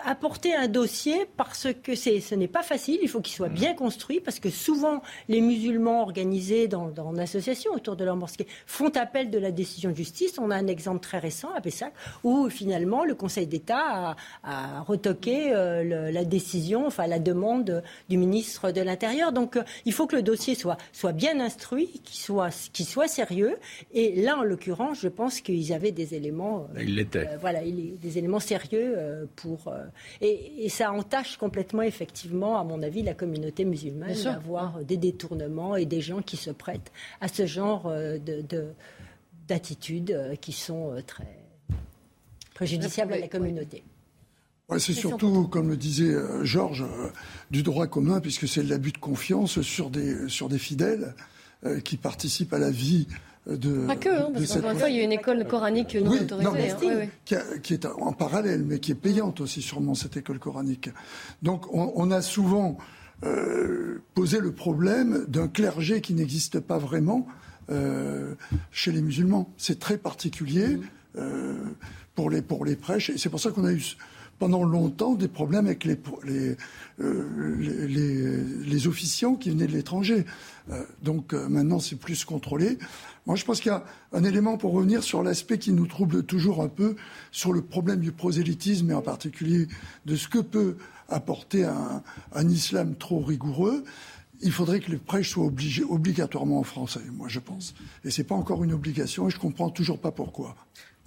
apporter un dossier parce que ce n'est pas facile, il faut qu'il soit bien construit, parce que souvent, les musulmans organisés dans, dans l'association autour de leur mosquée font appel de la décision de justice. On a un exemple très récent à Pessac où finalement le Conseil d'État a, retoqué euh, la décision, enfin la demande du ministre de l'Intérieur. Donc euh, il faut que le dossier soit, soit bien instruit, qu'il soit, sérieux. Et là, en l'occurrence, je pense qu'ils avaient des éléments. Euh, il l'était. voilà, il, des éléments sérieux pour. Et, et, ça entache complètement, effectivement, à mon avis, la communauté musulmane d'avoir des détournements et des gens qui se prêtent à ce genre euh, d'attitudes qui sont très préjudiciables à la communauté. C'est surtout, comme le disait Georges, du droit commun, puisque c'est l'abus de confiance sur des, sur des fidèles qui participent à la vie de. Pas que, hein, parce fois, il y a une école coranique non autorisée. Hein. qui, est en parallèle, mais qui est payante aussi, sûrement, cette école coranique. Donc, on a souvent euh, poser le problème d'un clergé qui n'existe pas vraiment euh, chez les musulmans. C'est très particulier mmh. euh, pour, les, pour les prêches. Et c'est pour ça qu'on a eu pendant longtemps des problèmes avec les, les, les, les officiants qui venaient de l'étranger. donc maintenant, c'est plus contrôlé. Moi, je pense qu'il y a un élément pour revenir sur l'aspect qui nous trouble toujours un peu, sur le problème du prosélytisme et en particulier de ce que peut apporter un, un islam trop rigoureux. Il faudrait que les prêches soient obligés, obligatoirement en français, moi je pense. Et ce n'est pas encore une obligation et je ne comprends toujours pas pourquoi.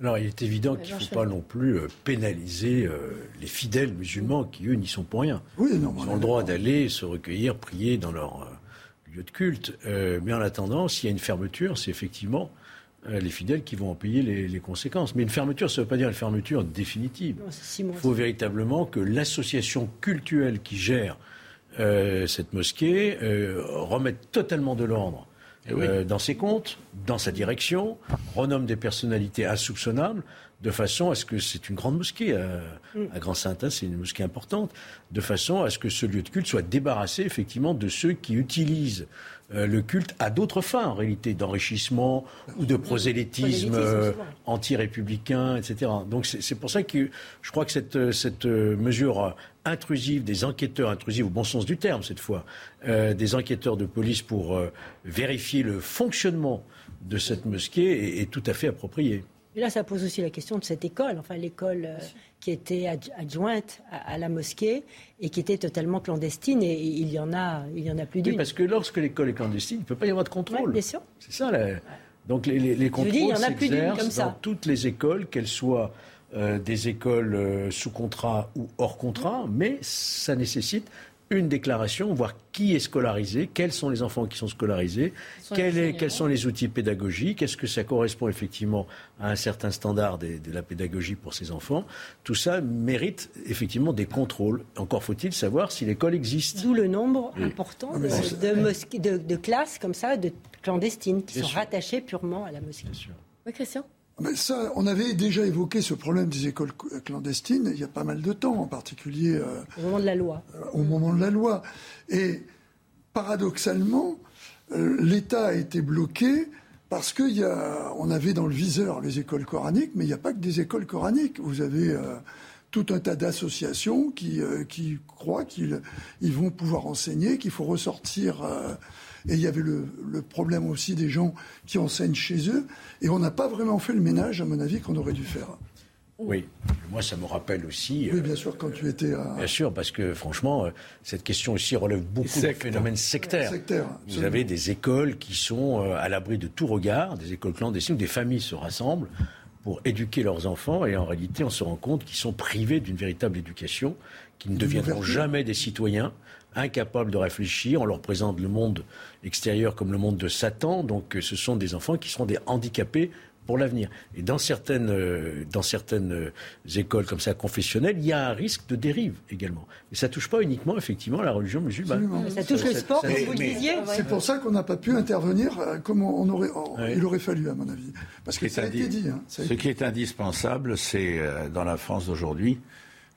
Alors il est évident qu'il ne faut pas non plus euh, pénaliser euh, les fidèles musulmans qui, eux, n'y sont pour rien. Oui, non, Ils ont le droit d'aller se recueillir, prier dans leur euh, lieu de culte. mais en attendant, s'il y a une fermeture, c'est effectivement les fidèles qui vont en payer les, conséquences. Mais une fermeture, ça ne veut pas dire une fermeture définitive. Il faut véritablement que l'association cultuelle qui gère euh, cette mosquée euh, remette totalement de l'ordre eh dans ses comptes, dans sa direction, renomme des personnalités insoupçonnables, de façon à ce que c'est une grande mosquée à, mm. Grand Saint, c'est une mosquée importante, de façon à ce que ce lieu de culte soit débarrassé effectivement de ceux qui utilisent euh, le culte à d'autres fins, en réalité, d'enrichissement ou de prosélytisme euh, anti-républicain, etc. Donc c'est pour ça que je crois que cette, euh, cette mesure intrusive des enquêteurs, intrusive au bon sens du terme cette fois, des enquêteurs de police pour vérifier le fonctionnement de cette mosquée est tout à fait appropriée. Et là, ça pose aussi la question de cette école, enfin l'école euh, qui était adjointe à, la mosquée et qui était totalement clandestine. Et, il y en a, il y en a plus d'une. Oui, parce que lorsque l'école est clandestine, il ne peut pas y avoir de contrôle. bien sûr. C'est ça. Donc les, les, contrôles s'exercent dans toutes les écoles, qu'elles soient des écoles sous contrat ou hors contrat, mais ça nécessite une déclaration, voir qui est scolarisé, quels sont les enfants qui sont scolarisés, quels sont les outils pédagogiques, est-ce que ça correspond effectivement à un certain standard de, la pédagogie pour ces enfants. Tout ça mérite effectivement des contrôles. Encore faut-il savoir si l'école existe. D'où le nombre important ah, de, de, classes comme ça, de clandestines, qui sont rattachées purement à la mosquée. Oui, Christian? Mais ça, on avait déjà évoqué ce problème des écoles clandestines il y a pas mal de temps, en particulier euh, au moment de la loi. Euh, au moment de la loi. Et paradoxalement, euh, l'État a été bloqué parce qu'on avait dans le viseur les écoles coraniques, mais il n'y a pas que des écoles coraniques. Vous avez tout un tas d'associations qui, qui croient qu'ils ils vont pouvoir enseigner, qu'il faut ressortir et il y avait le, problème aussi des gens qui enseignent chez eux. Et on n'a pas vraiment fait le ménage, à mon avis, qu'on aurait dû faire. Oui, moi ça me rappelle aussi. Oui, bien sûr, quand tu étais à. Bien sûr, parce que franchement, euh, cette question aussi relève beaucoup de phénomènes sectaires. Vous avez des écoles qui sont euh, à l'abri de tout regard, des écoles clandestines où des familles se rassemblent pour éduquer leurs enfants et en réalité on se rend compte qu'ils sont privés d'une véritable éducation, qu'ils ne deviendront jamais des citoyens, incapables de réfléchir. On leur présente le monde extérieur comme le monde de Satan. Donc euh, ce sont des enfants qui seront des handicapés pour l'avenir. Et dans certaines, euh, dans certaines euh, écoles comme ça confessionnelles, il y a un risque de dérive également. Et ça touche pas uniquement effectivement la religion musulmane. Ça touche le sport, comme vous le disiez. C'est pour ça qu'on n'a pas pu intervenir comme on aurait, il aurait fallu à mon avis. Parce que ça a été dit. Hein. Ce qui est indispensable, c'est dans la France d'aujourd'hui,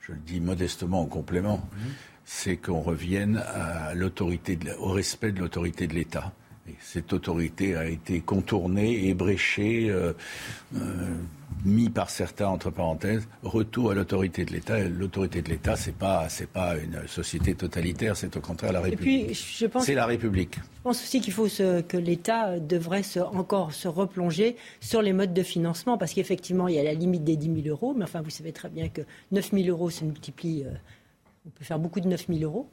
je le dis modestement en complément, mhm c'est qu'on revienne à l'autorité, au respect de l'autorité de l'État. cette autorité a été contournée, ébréchée, euh, euh, mis par certains entre parenthèses. Retour à l'autorité de l'État. L'autorité de l'État, c'est pas c'est pas une société totalitaire, c'est au contraire la République. c'est la République. Je pense aussi qu'il faut que l'État devrait encore se replonger sur les modes de financement, parce qu'effectivement, il y a la limite des 10 000 euros, mais enfin, vous savez très bien que 9 000 euros se multiplient. Euh, on peut faire beaucoup de 9 000 euros.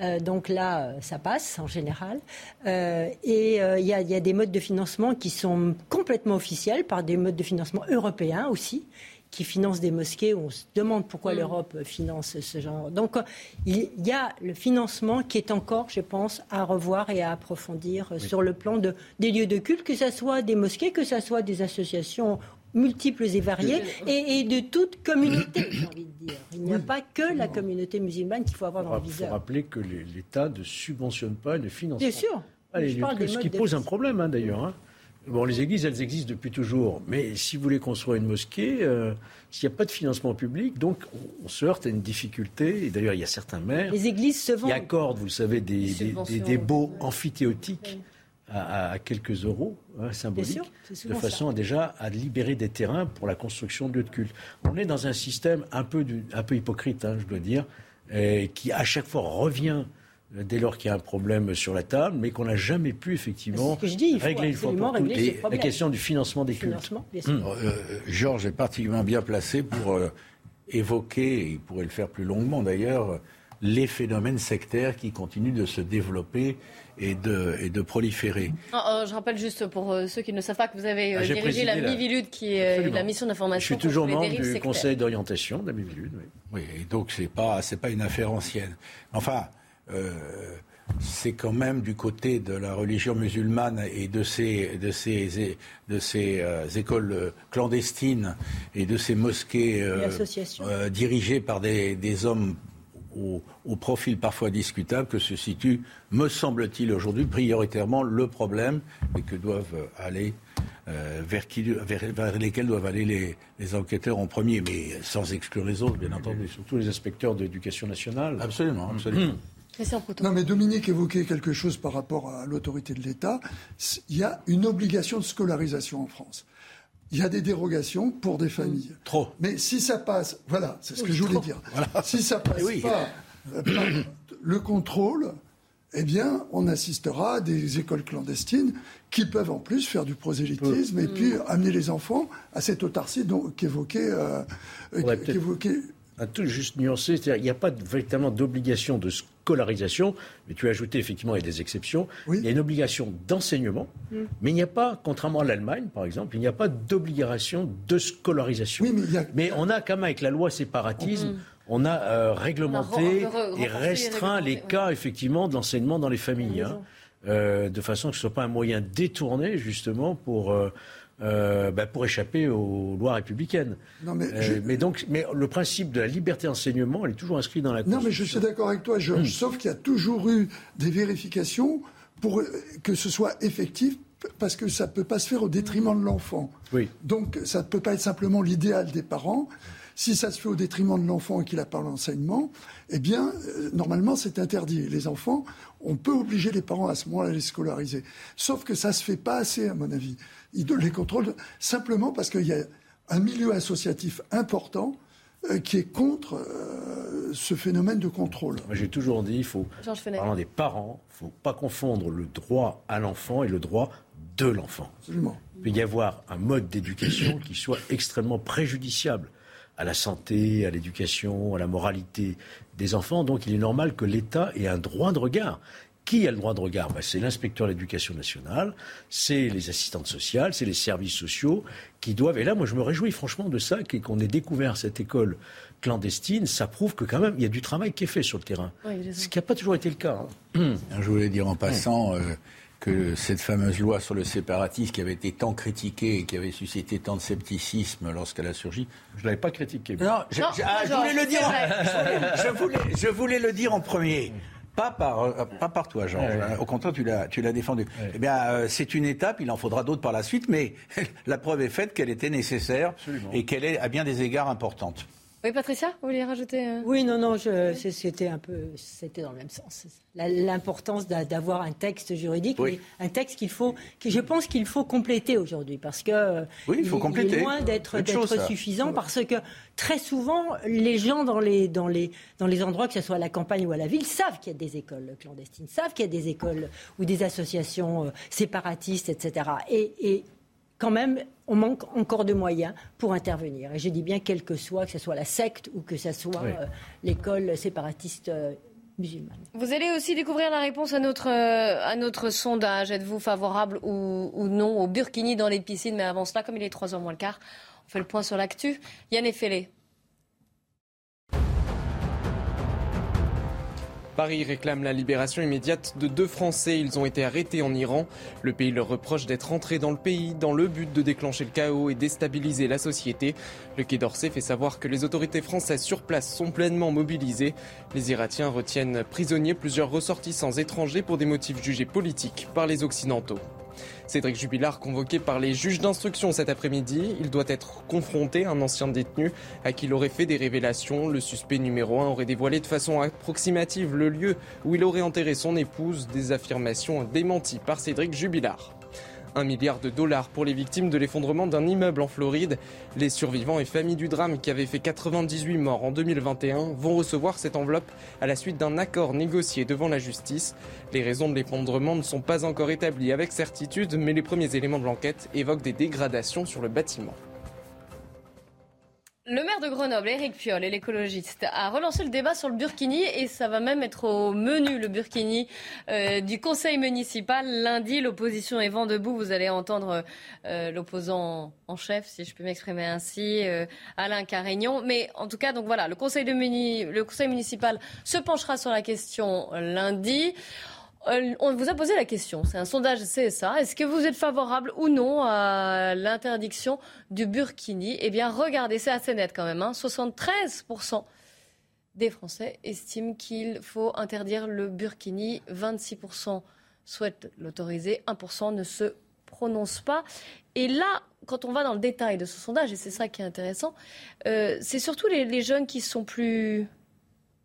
Euh, donc là, euh, ça passe en général. Euh, et il y, a des modes de financement qui sont complètement officiels par des modes de financement européens aussi qui financent des mosquées. On se demande pourquoi mm. l'Europe finance ce genre. Donc il y a le financement qui est encore, je pense, à revoir et à approfondir sur le plan de, des lieux de culte, que ce soit des mosquées, que ce soit des associations multiples et variées et, de toute communauté, j'ai envie de dire. Il n'y a pas que la communauté musulmane qu'il faut avoir dans le viseur. Il faut rappeler que l'État ne subventionne pas, ne finance Bien sûr. ce qui pose un problème hein, d'ailleurs. Hein. Bon, les églises, elles existent depuis toujours. Mais si vous voulez construire une mosquée, euh, s'il n'y a pas de financement public, donc on, se heurte à une difficulté. Et d'ailleurs, il y a certains maires les églises se vendent. qui accordent, vous le savez, des, des, des, baux amphithéotiques à, quelques euros hein, symboliques, de façon déjà à libérer des terrains pour la construction de lieux de culte. On est dans un système un peu, un peu hypocrite, hein, je dois dire, qui à chaque fois revient euh, dès lors qu'il y a un problème sur la table, mais qu'on n'a jamais pu effectivement régler une fois pour toutes la question du financement des cultes. Hum. Euh, Georges est particulièrement bien placé pour euh, évoquer, et il pourrait le faire plus longuement d'ailleurs, les phénomènes sectaires qui continuent de se développer et de, et de proliférer. Oh, je rappelle juste pour euh, ceux qui ne savent pas que vous avez euh, ah, dirigé la, Mivilude, qui est euh, la mission d'information. Je suis toujours membre du conseil d'orientation de la Mivilude. Oui. oui, et donc c'est pas pas une affaire ancienne. Enfin. c'est quand même du côté de la religion musulmane et de ces, de ces, de ces écoles clandestines et de ces mosquées dirigées par des, des hommes au, profil parfois discutable que se situe, me semble-t-il aujourd'hui, prioritairement le problème et que doivent aller euh, vers, qui, vers, lesquels doivent aller les, les, enquêteurs en premier, mais sans exclure les autres, bien entendu, surtout les inspecteurs d'éducation nationale. Absolument, absolument. Non, mais Dominique évoquait quelque chose par rapport à l'autorité de l'État. Il y a une obligation de scolarisation en France il y a des dérogations pour des familles. Trop. Mais si ça passe, voilà, c'est ce que je voulais dire. Si ça passe eh pas euh, le contrôle, eh bien, on assistera à des écoles clandestines qui peuvent en plus faire du prosélytisme et puis amener les enfants à cette autarcie qu'évoquait. Euh, un tout juste nuancé. C'est-à-dire qu'il n'y a pas véritablement d'obligation de scolarisation, mais tu as ajouté effectivement, il y a des exceptions. Il y a une obligation d'enseignement, mm. mais il n'y a pas, contrairement à l'Allemagne par exemple, il n'y a pas d'obligation de scolarisation. mais, on a quand même avec la loi séparatisme, mm. on a euh, réglementé et restreint les cas effectivement d'enseignement dans les familles, hein, euh, de façon que ce ne soit pas un moyen détourné justement pour euh, euh, bah, pour échapper aux lois républicaines. Euh, mais, donc, mais le principe de la liberté d'enseignement, elle est toujours inscrit dans la Constitution. Non, mais je suis d'accord avec toi, Georges, hmm. sauf qu'il y a toujours eu des vérifications pour que ce soit effectif parce que ça ne peut pas se faire au détriment de l'enfant. Oui. Donc ça ne peut pas être simplement l'idéal des parents. Si ça se fait au détriment de l'enfant et qu'il n'a pas l'enseignement, eh bien, euh, normalement, c'est interdit. Les enfants, on peut obliger les parents à ce moment-là à les scolariser. Sauf que ça ne se fait pas assez, à mon avis. Ils les contrôlent simplement parce qu'il y a un milieu associatif important euh, qui est contre euh, ce phénomène de contrôle. J'ai toujours dit, il faut, parlant des parents, il ne faut pas confondre le droit à l'enfant et le droit de l'enfant. Absolument. Il peut y avoir un mode d'éducation qui soit extrêmement préjudiciable à la santé, à l'éducation, à la moralité des enfants. Donc il est normal que l'État ait un droit de regard. Qui a le droit de regard ben, C'est l'inspecteur de l'éducation nationale, c'est les assistantes sociales, c'est les services sociaux qui doivent. Et là, moi, je me réjouis franchement de ça, qu'on ait découvert cette école clandestine. Ça prouve que quand même, il y a du travail qui est fait sur le terrain. ce qui n'a pas toujours été le cas. Hein. Je voulais dire en passant. Euh, que cette fameuse loi sur le séparatisme qui avait été tant critiquée et qui avait suscité tant de scepticisme lorsqu'elle a surgi. Je ne l'avais pas critiquée. Non, je, ah, voulais le dire. je, voulais, le dire en premier. Pas par, euh, pas par toi, Georges. Au contraire, tu l'as, tu l'as défendu. Eh bien, euh, c'est une étape. Il en faudra d'autres par la suite, mais la preuve est faite qu'elle était nécessaire et qu'elle est à bien des égards importante. Oui, Patricia, vous vouliez rajouter euh Oui, non, non, c'était un peu, c'était dans le même sens. L'importance d'avoir un texte juridique, un texte qu'il faut, que je pense qu'il faut compléter aujourd'hui, parce que oui, il, faut compléter. est loin d'être suffisant, parce que très souvent, les gens dans les, dans les, dans les endroits, que ce soit à la campagne ou à la ville, savent qu'il y a des écoles clandestines, savent qu'il y a des écoles ou des associations euh, séparatistes, etc. Et, et quand même, on manque encore de moyens pour intervenir. Et je dis bien quel que soit, que ce soit la secte ou que ce soit euh, l'école séparatiste euh, musulmane. Vous allez aussi découvrir la réponse à notre, euh, à notre sondage. Êtes-vous favorable ou, non au burkini dans les piscines? Mais avant cela, comme il est 3h moins le quart, on fait le point sur l'actu. Yann Effelé. Paris réclame la libération immédiate de deux Français. Ils ont été arrêtés en Iran. Le pays leur reproche d'être entrés dans le pays dans le but de déclencher le chaos et déstabiliser la société. Le Quai d'Orsay fait savoir que les autorités françaises sur place sont pleinement mobilisées. Les Iratiens retiennent prisonniers plusieurs ressortissants étrangers pour des motifs jugés politiques par les Occidentaux. Cédric Jubilard convoqué par les juges d'instruction cet après-midi. Il doit être confronté à un ancien détenu à qui il aurait fait des révélations. Le suspect numéro 1 aurait dévoilé de façon approximative le lieu où il aurait enterré son épouse, des affirmations démenties par Cédric Jubilard. Un milliard de dollars pour les victimes de l'effondrement d'un immeuble en Floride. Les survivants et familles du drame qui avait fait 98 morts en 2021 vont recevoir cette enveloppe à la suite d'un accord négocié devant la justice. Les raisons de l'effondrement ne sont pas encore établies avec certitude, mais les premiers éléments de l'enquête évoquent des dégradations sur le bâtiment. Le maire de Grenoble, Éric Piolle, et l'écologiste, a relancé le débat sur le Burkini et ça va même être au menu, le Burkini, euh, du conseil municipal. Lundi, l'opposition est vent debout. Vous allez entendre euh, l'opposant en chef, si je peux m'exprimer ainsi, euh, Alain Carignon. Mais en tout cas, donc voilà, le conseil, de le conseil municipal se penchera sur la question lundi. Euh, on vous a posé la question, c'est un sondage CSA. Est-ce que vous êtes favorable ou non à l'interdiction du burkini? Eh bien, regardez, c'est assez net quand même. 73% hein. des Français estiment qu'il faut interdire le burkini. 26% souhaitent l'autoriser. 1% ne se prononce pas. Et là, quand on va dans le détail de ce sondage, et c'est ça qui est intéressant, euh, c'est surtout les jeunes qui sont plus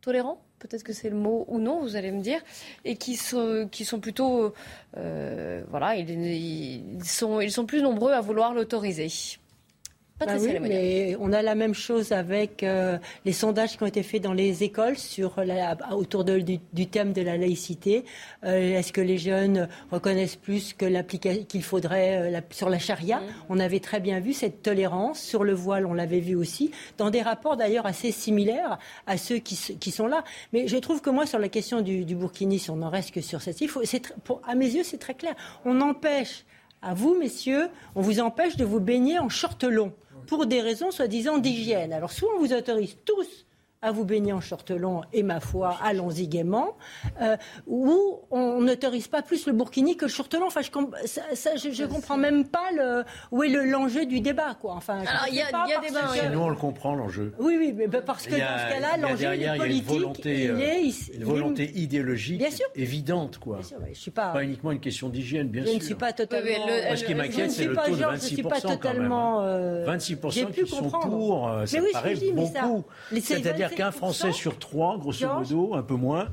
tolérants? Peut-être que c'est le mot ou non, vous allez me dire, et qui sont, plutôt, euh, voilà, ils, sont, ils sont plus nombreux à vouloir l'autoriser. Bah oui, mais on a la même chose avec euh, les sondages qui ont été faits dans les écoles sur la, autour du, thème de la laïcité. Euh, est-ce que les jeunes reconnaissent plus qu'il faudrait euh, sur la charia? Mm. On avait très bien vu cette tolérance sur le voile, on l'avait vu aussi dans des rapports d'ailleurs assez similaires à ceux qui, qui, sont là. Mais je trouve que moi sur la question du, du Burkini, si on n'en reste que sur cette, il faut, pour, à mes yeux c'est très clair. On empêche à vous, messieurs, on vous empêche de vous baigner en short long pour des raisons soi-disant d'hygiène. Alors soit on vous autorise tous à vous baigner en short long et ma foi, allons-y gaiement, euh, ou on n'autorise pas plus le burkini que le short long. Enfin, je, ça, je, comprends même pas le, où est l'enjeu du débat, quoi. Enfin, il y a, y a débat. Que... Nous, on le comprend l'enjeu. Oui, oui, mais parce que dans ce cas-là, l'enjeu est politique. Il y a une volonté, il est, une volonté idéologique évidente, quoi. Bien sûr, je suis pas, pas uniquement une question d'hygiène, bien sûr. Je ne suis pas totalement. Moi, ce qui m'inquiète, c'est le taux de 26 Je suis pas totalement. 26 qui sont pour, ça paraît beaucoup. C'est-à-dire qu'un Français sur trois, grosso modo, un peu moins,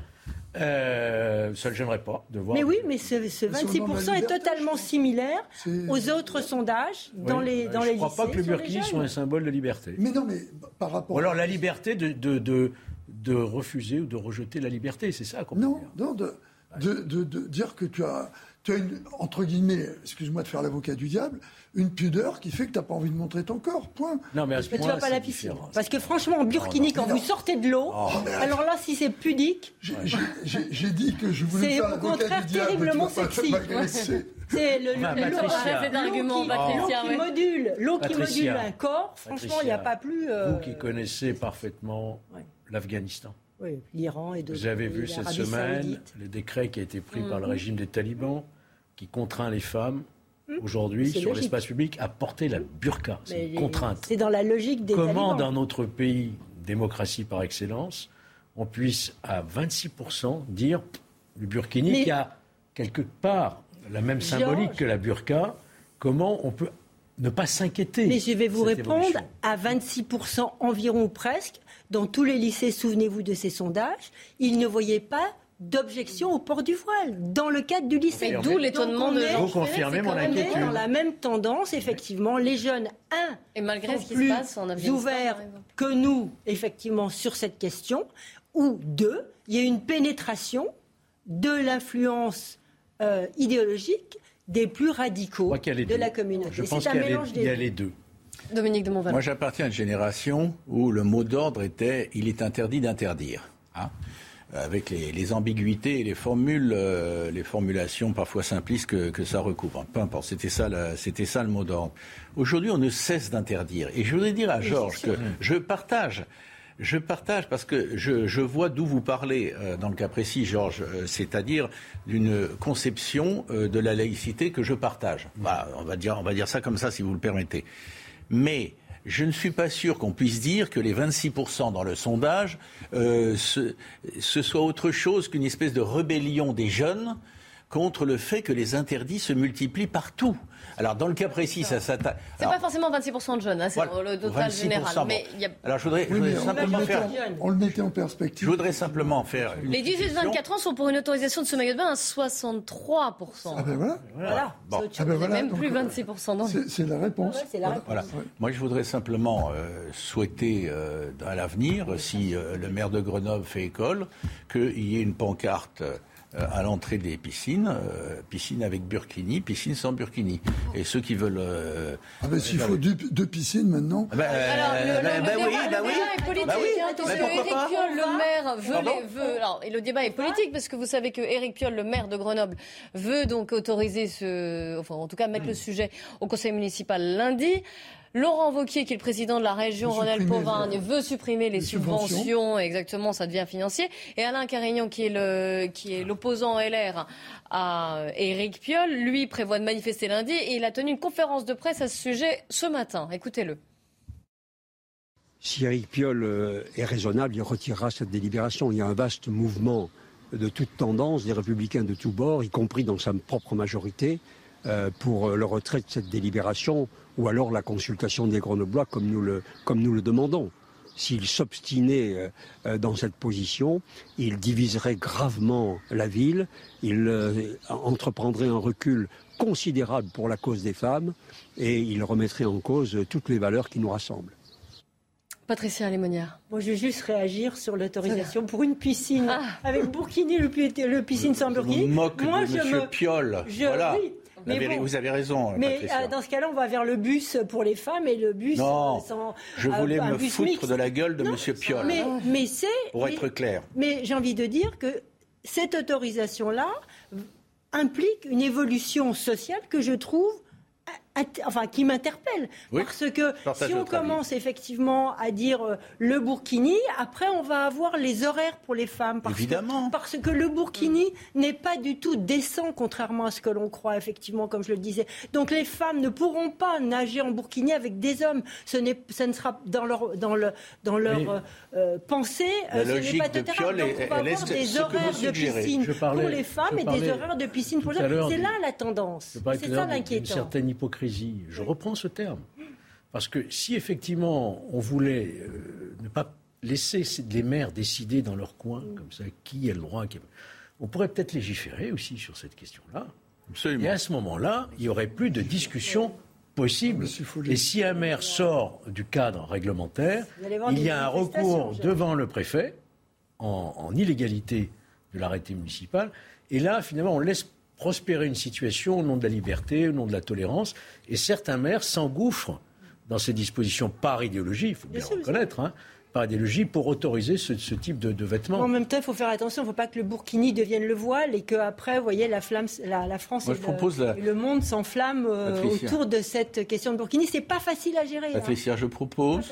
euh, ça ne gênerait pas de voir. Mais oui, mais ce, 26% est totalement similaire aux autres sondages dans les dans Je ne crois pas que le Burkini soit un symbole de liberté. Mais non, mais par rapport. Ou alors la liberté de, de, de, de refuser ou de rejeter la liberté, c'est ça qu'on Non, non, de, de, de, dire que tu as, tu as une, entre guillemets, excuse-moi de faire l'avocat du diable, une pudeur qui fait que tu n'as pas envie de montrer ton corps. Point. Non, mais à ce tu vas pas la piscine. Parce que franchement, en burkini, quand vous sortez de l'eau, oh, alors là, si c'est pudique. J'ai dit que je voulais faire C'est au contraire terriblement sexy. C'est le, l'eau qui module, l'eau qui module un corps. Franchement, il n'y a pas plus. Euh, vous qui connaissez parfaitement l'Afghanistan. Oui, l'Iran et Vous avez vu cette semaine le décret qui a été pris par le régime des talibans qui contraint les femmes Hmm. aujourd'hui sur l'espace public à porter la burqa. C'est une contrainte. C'est dans la logique des Comment dans notre pays, démocratie par excellence, on puisse à 26% dire le burkini qui a quelque part la même symbolique que la burqa, comment on peut ne pas s'inquiéter Mais je vais vous répondre, à 26% environ ou presque, dans tous les lycées, souvenez-vous de ces sondages, ils ne voyaient pas d'objection au port du voile dans le cadre du lycée. D'où l'étonnement de Vous confirmez mon inquiétude. Dans la même tendance, effectivement, les jeunes, un, et malgré sont plus ouverts que nous, effectivement, sur cette question, ou deux, il y a une pénétration de l'influence euh, idéologique des plus radicaux de la communauté. Je pense qu'il y, a les deux. Dominique de Moi, j'appartiens à une génération où le mot d'ordre était il est interdit d'interdire. Hein avec les, ambiguïtés et les formules, euh, les formulations parfois simplistes que, ça recouvre. Peu importe, c'était ça, c'était ça le mot d'ordre. Aujourd'hui, on ne cesse d'interdire. Et je voudrais dire à Georges que je partage. Je partage parce que je, vois d'où vous parlez euh, dans le cas précis, Georges, euh, c'est-à-dire d'une conception de la laïcité que je partage. on va dire, on va dire ça comme ça, si vous le permettez. Mais je ne suis pas sûr qu'on puisse dire que les 26% dans le sondage, euh, ce, ce, soit autre chose qu'une espèce de rébellion des jeunes contre le fait que les interdits se multiplient partout. Alors, dans le cas précis, ça s'attaque. C'est pas forcément 26% de jeunes, hein, c'est le total général. Mais y a... Alors, je voudrais, simplement faire. On le mettait en perspective. Je voudrais simplement faire. Une les 18-24 ans sont pour une autorisation de ce maillot de bain à 63%. Ah ben voilà. Voilà. Bon. Ah ben voilà. Même plus 26% dans C'est la réponse. c'est la réponse. Voilà. Moi, je voudrais simplement euh, souhaiter euh, à l'avenir, si euh, le maire de Grenoble fait école, qu'il y ait une pancarte. Euh, à l'entrée des piscines, euh, piscine avec burkini, piscine sans burkini. Et ceux qui veulent... Euh, ah ben s'il faut deux, deux, piscines maintenant bah, Alors, le, bah, bah, oui, bah, oui. est politique, bah, oui. hein, parce que Éric Piolle, le maire, veut... Les, veut alors, et le débat est politique, parce que vous savez que Éric Piolle, le maire de Grenoble, veut donc autoriser ce... Enfin, en tout cas, mettre le sujet au conseil municipal lundi. Laurent Vauquier, qui est le président de la région Rhône-Alpes-Auvergne, veut supprimer les, subventions. Exactement, ça devient financier. Et Alain Carignan, qui est le, qui est l'opposant LR à Éric Piolle, lui prévoit de manifester lundi et il a tenu une conférence de presse à ce sujet ce matin. Écoutez-le. Si Éric Piolle euh, est raisonnable, il retirera cette délibération. Il y a un vaste mouvement de toute tendance des républicains de tous bords, y compris dans sa propre majorité, euh, pour le retrait de cette délibération ou alors la consultation des Grenoblois comme nous le, comme nous le demandons. s'il s'obstinait dans cette position, il diviserait gravement la ville, il entreprendrait un recul considérable pour la cause des femmes et il remettrait en cause toutes les valeurs qui nous rassemblent. Patricia Lémonière. Moi, je vais juste réagir sur l'autorisation pour une piscine ah. avec Burkini, le, le piscine sans Burkini. Je me moque Moi, de je Monsieur Piolle. voilà. Mais vous avez raison. Mais euh, dans ce cas-là, on va vers le bus pour les femmes et le bus non, Je voulais me foutre de la gueule de M. Monsieur Piolle. Mais, mais c'est. Pour être clair. Mais j'ai envie de dire que cette autorisation-là implique une évolution sociale que je trouve enfin, qui m'interpelle. Parce que si on commence effectivement à dire euh, le burkini, après on va avoir les horaires pour les femmes. Parce Évidemment. Que, parce que le burkini n'est pas du tout décent, contrairement à ce que l'on croit, effectivement, comme je le disais. Donc les femmes ne pourront pas nager en burkini avec des hommes. Ce, n'est, ça ne sera dans leur, dans le, dans leur euh, euh, pensée. La ce logique pas de Piolle Donc on va avoir des horaires de piscine pour les femmes et des horaires de piscine pour les hommes. C'est là la tendance. C'est ça l'inquiétant. Je reprends ce terme. Parce que si effectivement on voulait euh, ne pas laisser les maires décider dans leur coin, comme ça, qui a le droit, on pourrait peut-être légiférer aussi sur cette question-là. Et à ce moment-là, il n'y aurait plus de discussion possible. Et si un maire sort du cadre réglementaire, il y a un recours devant le préfet en illégalité de l'arrêté municipal. Et là, finalement, on laisse prospérer une situation au nom de la liberté, au nom de la tolérance. Et certains maires s'engouffrent dans ces dispositions par idéologie, il faut bien, reconnaître, hein, par idéologie, pour autoriser ce, type de, vêtements. En même temps, il faut faire attention, il ne faut pas que le burkini devienne le voile et qu'après, vous voyez, la, flamme, la, France et, le, monde s'enflamment euh, autour de cette question de burkini. C'est pas facile à gérer. Hein. Patricia, je propose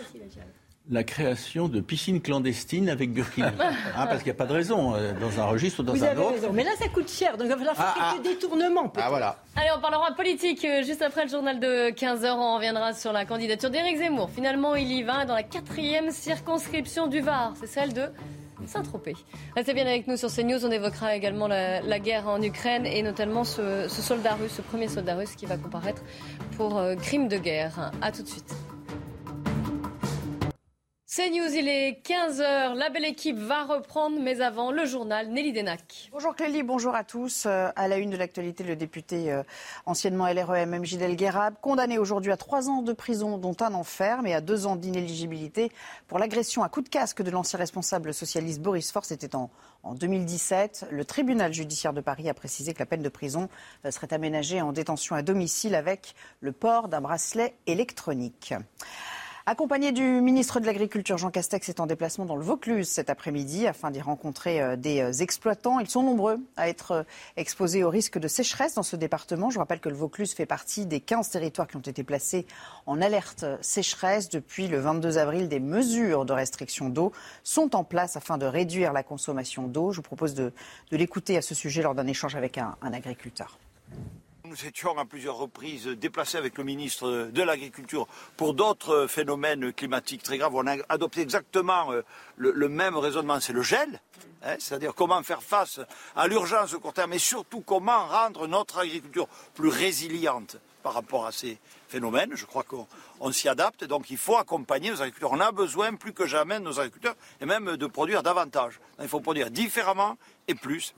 la création de piscines clandestines avec burkini. Hein, parce qu'il n'y a pas de raison euh, dans un registre ou dans Vous un avez autre. Raison. Mais là, ça coûte cher, donc il va falloir faire ah, quelques ah. détournements. Ah voilà. Allez, on parlera politique euh, juste après le journal de 15h. On reviendra sur la candidature d'Éric Zemmour. Finalement, il y va dans la quatrième circonscription du Var. C'est celle de Saint-Tropez. Restez bien avec nous sur CNews. On évoquera également la, guerre en Ukraine et notamment ce, soldat russe, ce premier soldat russe qui va comparaître pour euh, crime de guerre. A tout de suite. C'est News, il est 15h. La belle équipe va reprendre, mais avant, le journal Nelly Denac. Bonjour Clélie, bonjour à tous. Euh, à la une de l'actualité, le député euh, anciennement LREM, Gidel Guérab, condamné aujourd'hui à trois ans de prison, dont un enfer, mais à deux ans d'inéligibilité pour l'agression à coup de casque de l'ancien responsable socialiste Boris Faure. C'était en, en 2017. Le tribunal judiciaire de Paris a précisé que la peine de prison euh, serait aménagée en détention à domicile avec le port d'un bracelet électronique. Accompagné du ministre de l'Agriculture, Jean Castex est en déplacement dans le Vaucluse cet après-midi afin d'y rencontrer euh, des euh, exploitants. Ils sont nombreux à être euh, exposés au risque de sécheresse dans ce département. Je rappelle que le Vaucluse fait partie des 15 territoires qui ont été placés en alerte sécheresse. Depuis le 22 avril, des mesures de restriction d'eau sont en place afin de réduire la consommation d'eau. Je vous propose de, l'écouter à ce sujet lors d'un échange avec un agriculteur. Nous étions à plusieurs reprises déplacés avec le ministre de l'Agriculture pour d'autres phénomènes climatiques très graves. On a adopté exactement euh, le, même raisonnement, c'est le gel. Hein, c'est-à-dire comment faire face à l'urgence au court terme, mais surtout comment rendre notre agriculture plus résiliente par rapport à ces phénomènes. Je crois qu'on s'y adapte, donc il faut accompagner nos agriculteurs. On a besoin plus que jamais de nos agriculteurs, et même de produire davantage. il faut produire différemment et plus.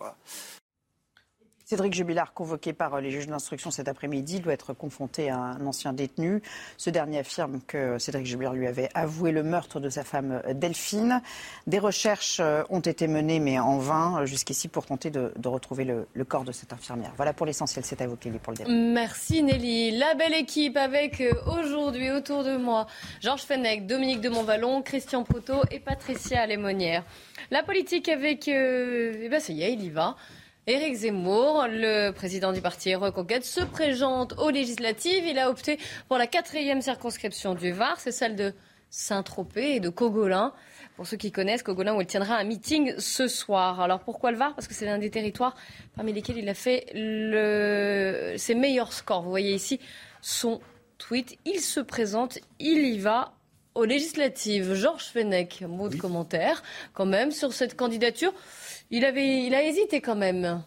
Cédric Jubilard, convoqué par euh, les juges d'instruction cet après-midi, doit être confronté à un ancien détenu. Ce dernier affirme que Cédric Jubilard lui avait avoué le meurtre de sa femme euh, Delphine. Des recherches euh, ont été menées, mais en vain, jusqu'ici, pour tenter de, retrouver le, corps de cette infirmière. Voilà pour l'essentiel. C'est à vous, Kelly, pour le débat. Merci, Nelly. La belle équipe avec aujourd'hui autour de moi Georges Fenech, Dominique de Montvalon, Christian Proto et Patricia Lémonière. La politique avec. eh ben, ça y est, il y va. Éric Zemmour, le président du parti Reconquête, se présente aux législatives. Il a opté pour la quatrième circonscription du Var, c'est celle de Saint-Tropez et de Cogolin. Pour ceux qui connaissent Cogolin, où il tiendra un meeting ce soir. Alors pourquoi le Var? Parce que c'est l'un des territoires parmi lesquels il a fait ses meilleurs scores. Vous voyez ici son tweet. Il se présente, il y va aux législatives. Georges Fenech, mot de commentaire quand même sur cette candidature. Il, avait, il a hésité quand même.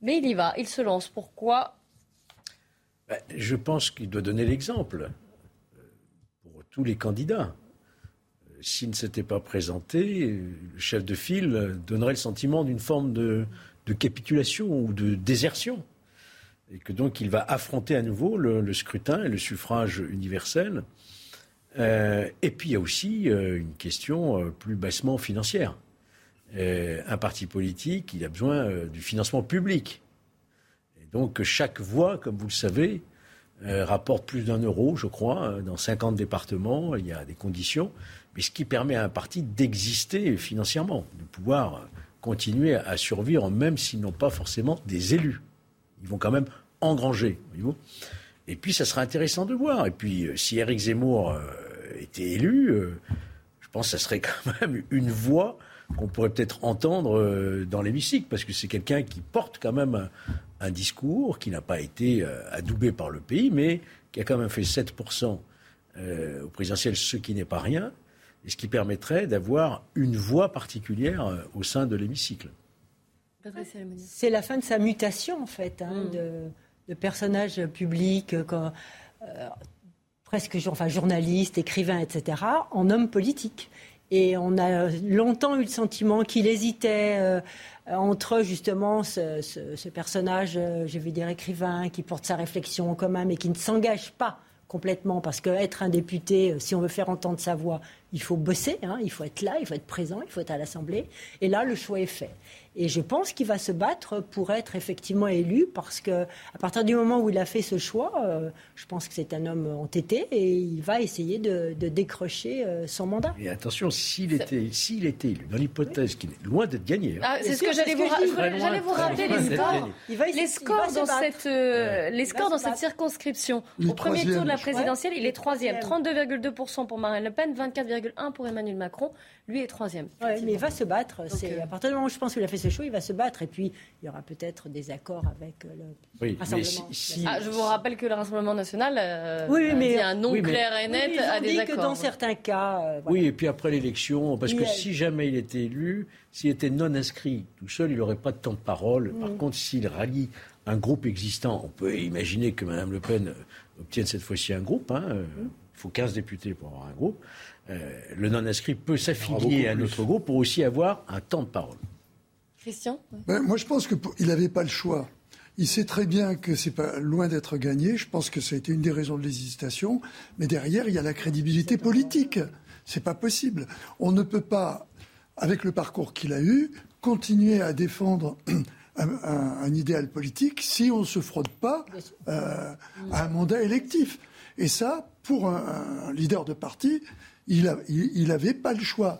Mais il y va, il se lance. Pourquoi ben, Je pense qu'il doit donner l'exemple euh, pour tous les candidats. Euh, s'il ne s'était pas présenté, le chef de file donnerait le sentiment d'une forme de, capitulation ou de désertion. Et que donc il va affronter à nouveau le, scrutin et le suffrage universel. Euh, et puis il y a aussi euh, une question euh, plus bassement financière. un parti politique, il a besoin du financement public. Donc chaque voix, comme vous le savez, rapporte plus d'un euro, je crois, dans 50 départements. Il y a des conditions mais ce qui permet à un parti d'exister financièrement, de pouvoir continuer à survivre, même s'ils n'ont pas forcément des élus. Ils vont quand même engranger. Et puis, ça sera intéressant de voir. Et puis, euh, si Éric Zemmour euh, était élu, euh, je pense que ça serait quand même une voix qu'on pourrait peut-être entendre dans l'hémicycle, parce que c'est quelqu'un qui porte quand même un, discours qui n'a pas été adoubé par le pays, mais qui a quand même fait 7% au présidentiel, ce qui n'est pas rien et ce qui permettrait d'avoir une voix particulière euh, au sein de l'hémicycle. C'est la fin de sa mutation, en fait, hein, mm. de, personnage public, euh, euh, presque enfin, journaliste, écrivain, etc., en homme politique. Et on a longtemps eu le sentiment qu'il hésitait entre justement ce, personnage, je vais dire écrivain, qui porte sa réflexion en commun, mais qui ne s'engage pas complètement, parce qu'être un député, si on veut faire entendre sa voix, il faut bosser, hein, il faut être là, il faut être présent, il faut être à l'Assemblée. Et là, le choix est fait. Et je pense qu'il va se battre pour être effectivement élu parce que à partir du moment où il a fait ce choix, euh, je pense que c'est un homme entêté et il va essayer de, décrocher euh, son mandat. Et attention, s'il était, s'il était élu, dans l'hypothèse qu'il est loin d'être gagné. Hein. Ah, c'est ce que j'allais vous, rappeler les scores. les scores dans cette, euh, les scores dans cette circonscription. Au premier tour de la présidentielle, il est troisième. 32,2% pour Marine Le Pen, 24,1% pour Emmanuel Macron. Lui est troisième. mais il va se battre. C'est à partir du moment où je pense qu'il a fait ce il va se battre. Et puis, il y aura peut-être des accords avec euh, le Rassemblement. Ah, je vous rappelle que le Rassemblement national euh, oui, mais, a un nom clair et net à des accords. que dans certains cas. Euh, oui, et puis après l'élection, parce que si jamais il était élu, s'il était non inscrit tout seul, il n'aurait pas de temps de parole. Par contre, s'il rallie un groupe existant, on peut imaginer que Mme Le Pen obtienne cette fois-ci un groupe. Hein, il faut 15 députés pour avoir un groupe. le non-inscrit peut s'affilier à notre groupe pour aussi avoir un temps de parole. Christian ben, Moi, je pense qu'il n'avait pas le choix. Il sait très bien que c'est pas loin d'être gagné. Je pense que ça a été une des raisons de l'hésitation. Mais derrière, il y a la crédibilité politique. C'est pas possible. On ne peut pas, avec le parcours qu'il a eu, continuer à défendre un, idéal politique si on ne se frotte pas euh, à un mandat électif. Et ça, pour un, leader de parti, il n'avait pas le choix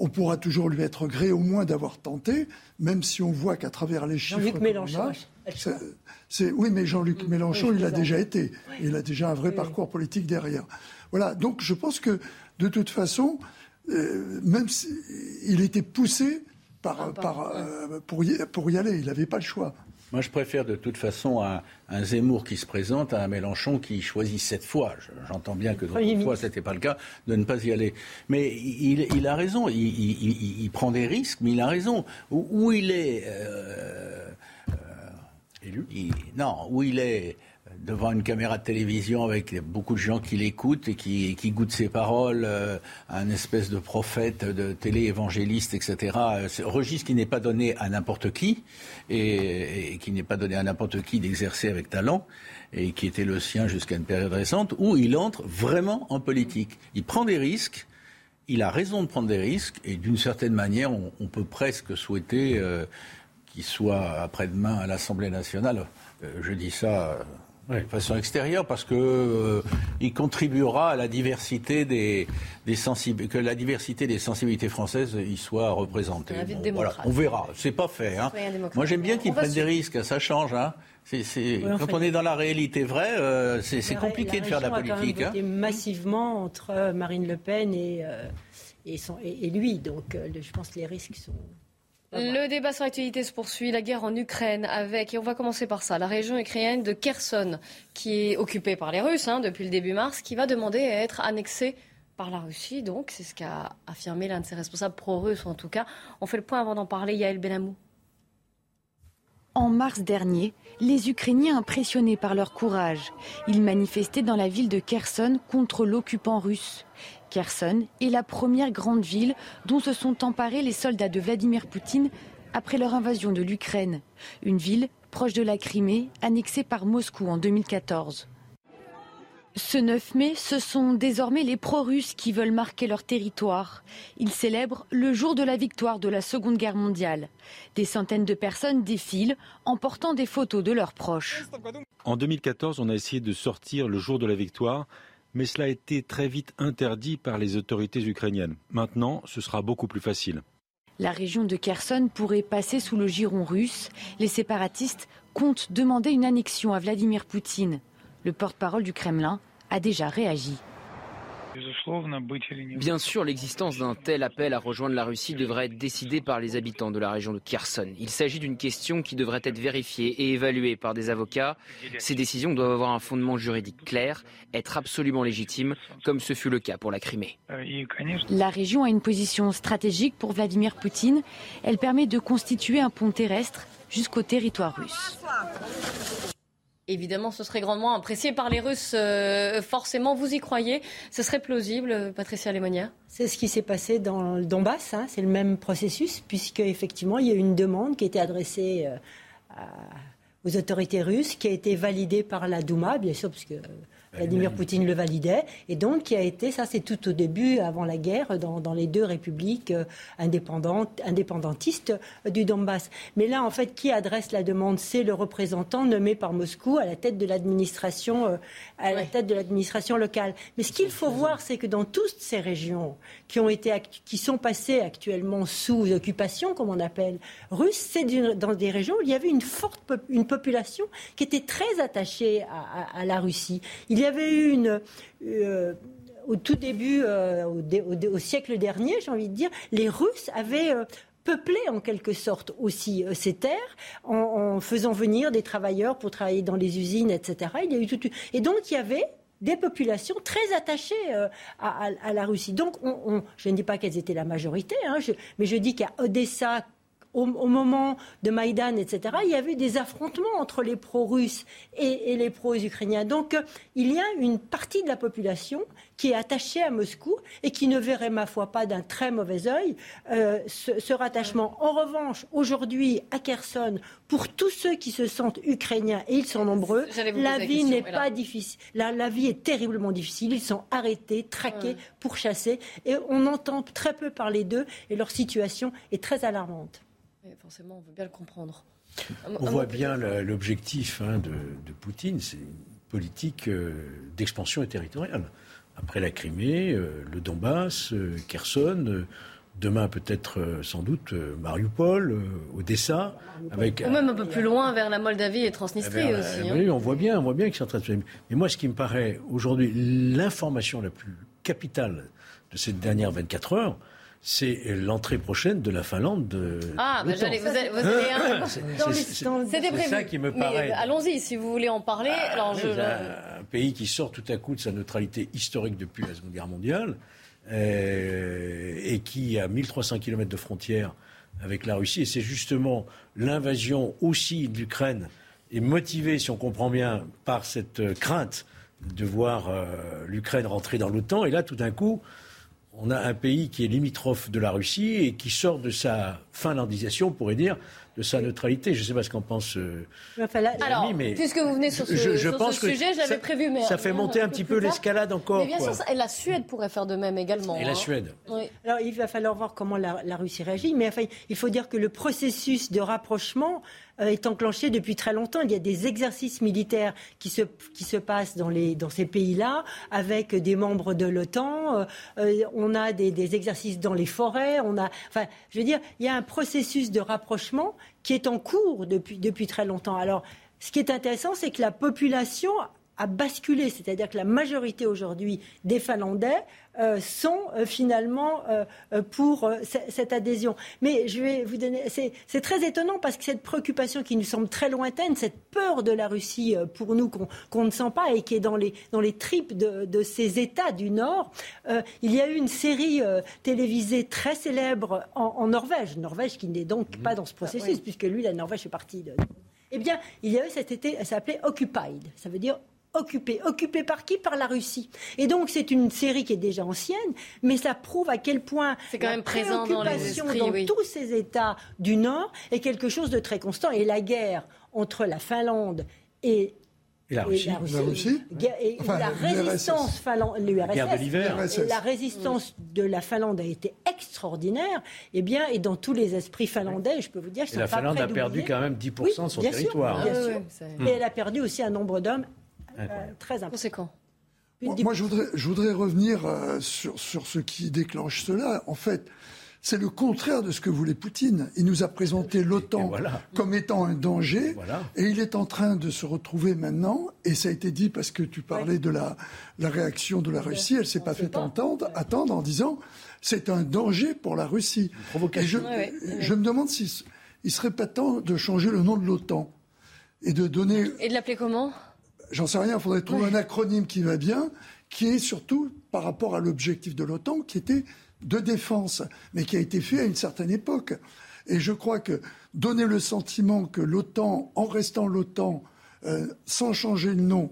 on pourra toujours lui être gré au moins d'avoir tenté, même si on voit qu'à travers les chiffres. Jean-Luc Mélenchon. oui, mais Jean-Luc Mélenchon, il a déjà été. Il a déjà un vrai parcours politique derrière. Voilà. Donc je pense que de toute façon, euh, même s'il était poussé par, ah, euh, pour, pour y aller, il n'avait pas le choix. Moi, je préfère de toute façon un, Zemmour qui se présente à un Mélenchon qui choisit cette fois. J'entends bien que d'autres fois, ce n'était pas le cas, de ne pas y aller. Mais il, a raison. Il, prend des risques, mais il a raison. Où, il est. Euh, euh, élu? Non, où il est devant une caméra de télévision avec beaucoup de gens qui l'écoutent et qui, qui, goûtent ses paroles, euh, un espèce de prophète, de télé-évangéliste, etc. Un registre qui n'est pas donné à n'importe qui et, qui n'est pas donné à n'importe qui d'exercer avec talent et qui était le sien jusqu'à une période récente où il entre vraiment en politique. Il prend des risques. Il a raison de prendre des risques et d'une certaine manière, on, peut presque souhaiter euh, qu'il soit après-demain à l'Assemblée nationale. Euh, je dis ça de façon extérieure, parce que euh, il contribuera à la diversité des, des sensibilités, que la diversité des sensibilités françaises y soit représentée. voilà, on verra. C'est pas fait. Hein. Moi, j'aime bien qu'ils prennent des risques. Ça change. Hein. Quand on est dans la réalité vraie, euh, c'est, compliqué de faire de la politique. A hein. massivement entre Marine Le Pen et, euh, et, son, et lui. Donc, je pense que les risques sont le débat sur l'actualité se poursuit, la guerre en Ukraine avec, et on va commencer par ça, la région ukrainienne de Kherson, qui est occupée par les Russes hein, depuis le début mars, qui va demander à être annexée par la Russie. Donc, c'est ce qu'a affirmé l'un de ses responsables pro-russes, en tout cas. On fait le point avant d'en parler. Yael Benamou. En mars dernier, les Ukrainiens impressionnés par leur courage, ils manifestaient dans la ville de Kherson contre l'occupant russe. Kherson est la première grande ville dont se sont emparés les soldats de Vladimir Poutine après leur invasion de l'Ukraine, une ville proche de la Crimée, annexée par Moscou en 2014. Ce 9 mai, ce sont désormais les pro-russes qui veulent marquer leur territoire. Ils célèbrent le jour de la victoire de la Seconde Guerre mondiale. Des centaines de personnes défilent en portant des photos de leurs proches. En 2014, on a essayé de sortir le jour de la victoire, mais cela a été très vite interdit par les autorités ukrainiennes. Maintenant, ce sera beaucoup plus facile. La région de Kherson pourrait passer sous le giron russe. Les séparatistes comptent demander une annexion à Vladimir Poutine. Le porte-parole du Kremlin a déjà réagi. Bien sûr, l'existence d'un tel appel à rejoindre la Russie devrait être décidée par les habitants de la région de Kherson. Il s'agit d'une question qui devrait être vérifiée et évaluée par des avocats. Ces décisions doivent avoir un fondement juridique clair, être absolument légitimes, comme ce fut le cas pour la Crimée. La région a une position stratégique pour Vladimir Poutine. Elle permet de constituer un pont terrestre jusqu'au territoire russe. Évidemment, ce serait grandement apprécié par les Russes. Euh, forcément, vous y croyez Ce serait plausible, Patricia Lémonière C'est ce qui s'est passé dans le Donbass. Hein. c'est le même processus, puisque effectivement, il y a eu une demande qui a été adressée euh, aux autorités russes, qui a été validée par la Douma, bien sûr, puisque Vladimir Poutine le validait, et donc qui a été, ça c'est tout au début, avant la guerre, dans, les deux républiques euh, indépendantes, indépendantistes euh, du Donbass. Mais là, en fait, qui adresse la demande? C'est le représentant nommé par Moscou à la tête de l'administration, euh, à la tête de l'administration locale. Mais ce qu'il faut voir, c'est que dans toutes ces régions qui ont été, qui sont passées actuellement sous occupation, comme on appelle, russe, c'est dans des régions où il y avait une forte une population qui était très attachée à, la Russie. Il y avait eu une. Euh, au tout début, euh, au, siècle dernier, j'ai envie de dire, les Russes avaient euh, peuplé en quelque sorte aussi ces terres en, faisant venir des travailleurs pour travailler dans les usines, etc. Il y a eu tout, et donc il y avait des populations très attachées à, la Russie. Donc, je ne dis pas qu'elles étaient la majorité, hein, mais je dis qu'à Odessa, au, moment de Maïdan, etc., il y avait des affrontements entre les pro-russes et, les pro-ukrainiens. Donc il y a une partie de la population qui est attachée à Moscou et qui ne verrait, ma foi, pas d'un très mauvais œil euh, ce, rattachement. En revanche, aujourd'hui, à Kherson, pour tous ceux qui se sentent ukrainiens, et ils sont nombreux, la vie n'est pas difficile. La, vie est terriblement difficile. Ils sont arrêtés, traqués, pourchassés, et on entend très peu parler d'eux, et leur situation est très alarmante forcément, on veut bien le comprendre. On voit bien l'objectif hein, de, Poutine, c'est une politique euh, d'expansion territoriale. Après la Crimée, euh, le Donbass, euh, Kherson, demain peut-être sans doute Mariupol, Odessa, avec ou même un peu plus loin vers la Moldavie et Transnistrie aussi. Hein. Oui, on voit bien, on voit bien qu'ils sont en train de se. Mais moi, ce qui me paraît aujourd'hui l'information la plus capitale de ces dernières 24 heures, c'est l'entrée prochaine de la Finlande de Ah, bah j'allais, vous allez, vous allez C'était prévu. ça qui me paraît. allons-y, si vous voulez en parler. Ah, alors je... un, pays qui sort tout à coup de sa neutralité historique depuis la Seconde Guerre mondiale euh, et qui a 1300 km de frontières avec la Russie. Et c'est justement l'invasion aussi de l'Ukraine est motivée, si on comprend bien, par cette crainte de voir euh, l'Ukraine rentrer dans l'OTAN. Et là, tout d'un coup, on a un pays qui est limitrophe de la Russie et qui sort de sa finlandisation, on pourrait dire, de sa neutralité. Je ne sais pas ce qu'en pense euh, Alors, mais puisque vous venez sur ce, sujet, je l'avais prévu. Mais ça fait monter un petit peu l'escalade encore. Mais bien sûr, et la Suède pourrait faire de même également. Et la hein. Suède. Alors, il va falloir voir comment la, la Russie réagit. Mais enfin, il faut dire que le processus de rapprochement est enclenché depuis très longtemps. Il y a des exercices militaires qui se, qui se passent dans, les, dans ces pays-là avec des membres de l'OTAN. Euh, euh, on a des, des, exercices dans les forêts. On a, enfin, je veux dire, il y a un processus de rapprochement qui est en cours depuis, depuis très longtemps. Alors, ce qui est intéressant, c'est que la population a basculé, c'est-à-dire que la majorité aujourd'hui des Finlandais euh, sont euh, finalement euh, pour cette adhésion. Mais je vais vous donner, c'est très étonnant parce que cette préoccupation qui nous semble très lointaine, cette peur de la Russie pour nous qu'on ne sent pas et qui est dans les, dans les tripes de, de ces États du Nord, il y a eu une série télévisée très célèbre en, Norvège, Norvège qui n'est donc mmh. pas dans ce processus puisque lui, la Norvège est partie de... Eh bien, il y a eu cet été, ça s'appelait Occupied, ça veut dire occupé. Occupé par qui? Par la Russie. Et donc c'est une série qui est déjà ancienne, mais ça prouve à quel point c'est quand même présent dans les esprits, dans tous ces États du Nord est quelque chose de très constant. Et la guerre entre la Finlande et et la Russie. Et la, résistance l'URSS. La résistance de la Finlande a été extraordinaire. Et eh bien, et dans tous les esprits finlandais, je peux vous dire, la Finlande a perdu quand même 10% de son territoire. bien sûr. Et elle a perdu aussi un nombre d'hommes très important. Moi, je, voudrais, je voudrais revenir euh, sur, sur ce qui déclenche cela. En fait, c'est le contraire de ce que voulait Poutine. Il nous a présenté l'OTAN comme étant un danger, et il est en train de se retrouver maintenant, et ça a été dit parce que tu parlais de la, réaction de la Russie, elle s'est pas fait entendre, attendre en disant c'est un danger pour la Russie. Et je, je me demande s'il il serait pas temps de changer le nom de l'OTAN et de donner... Et de l'appeler comment? J'en sais rien, il faudrait trouver un acronyme qui va bien, qui est surtout par rapport à l'objectif de l'OTAN, qui était de défense, mais qui a été fait à une certaine époque. Et je crois que donner le sentiment que l'OTAN, en restant l'OTAN, euh, sans changer le nom,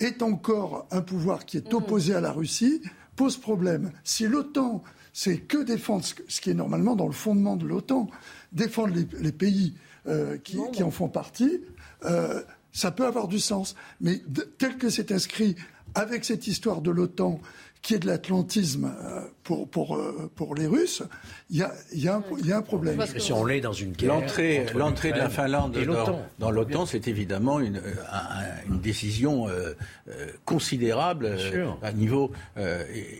est encore un pouvoir qui est mm. opposé à la Russie, pose problème. Si l'OTAN, c'est que défendre, ce qui est normalement dans le fondement de l'OTAN, défendre les, pays euh, qui, en font partie, euh, ça peut avoir du sens. Mais tel que c'est inscrit avec cette histoire de l'OTAN qui est de l'atlantisme euh, pour, pour, euh, pour les Russes, il y a, y, a y a, un problème. si on l'est dans une guerre. L'entrée, l'entrée de la Finlande dans, l'OTAN, c'est évidemment une, une décision euh, considérable à niveau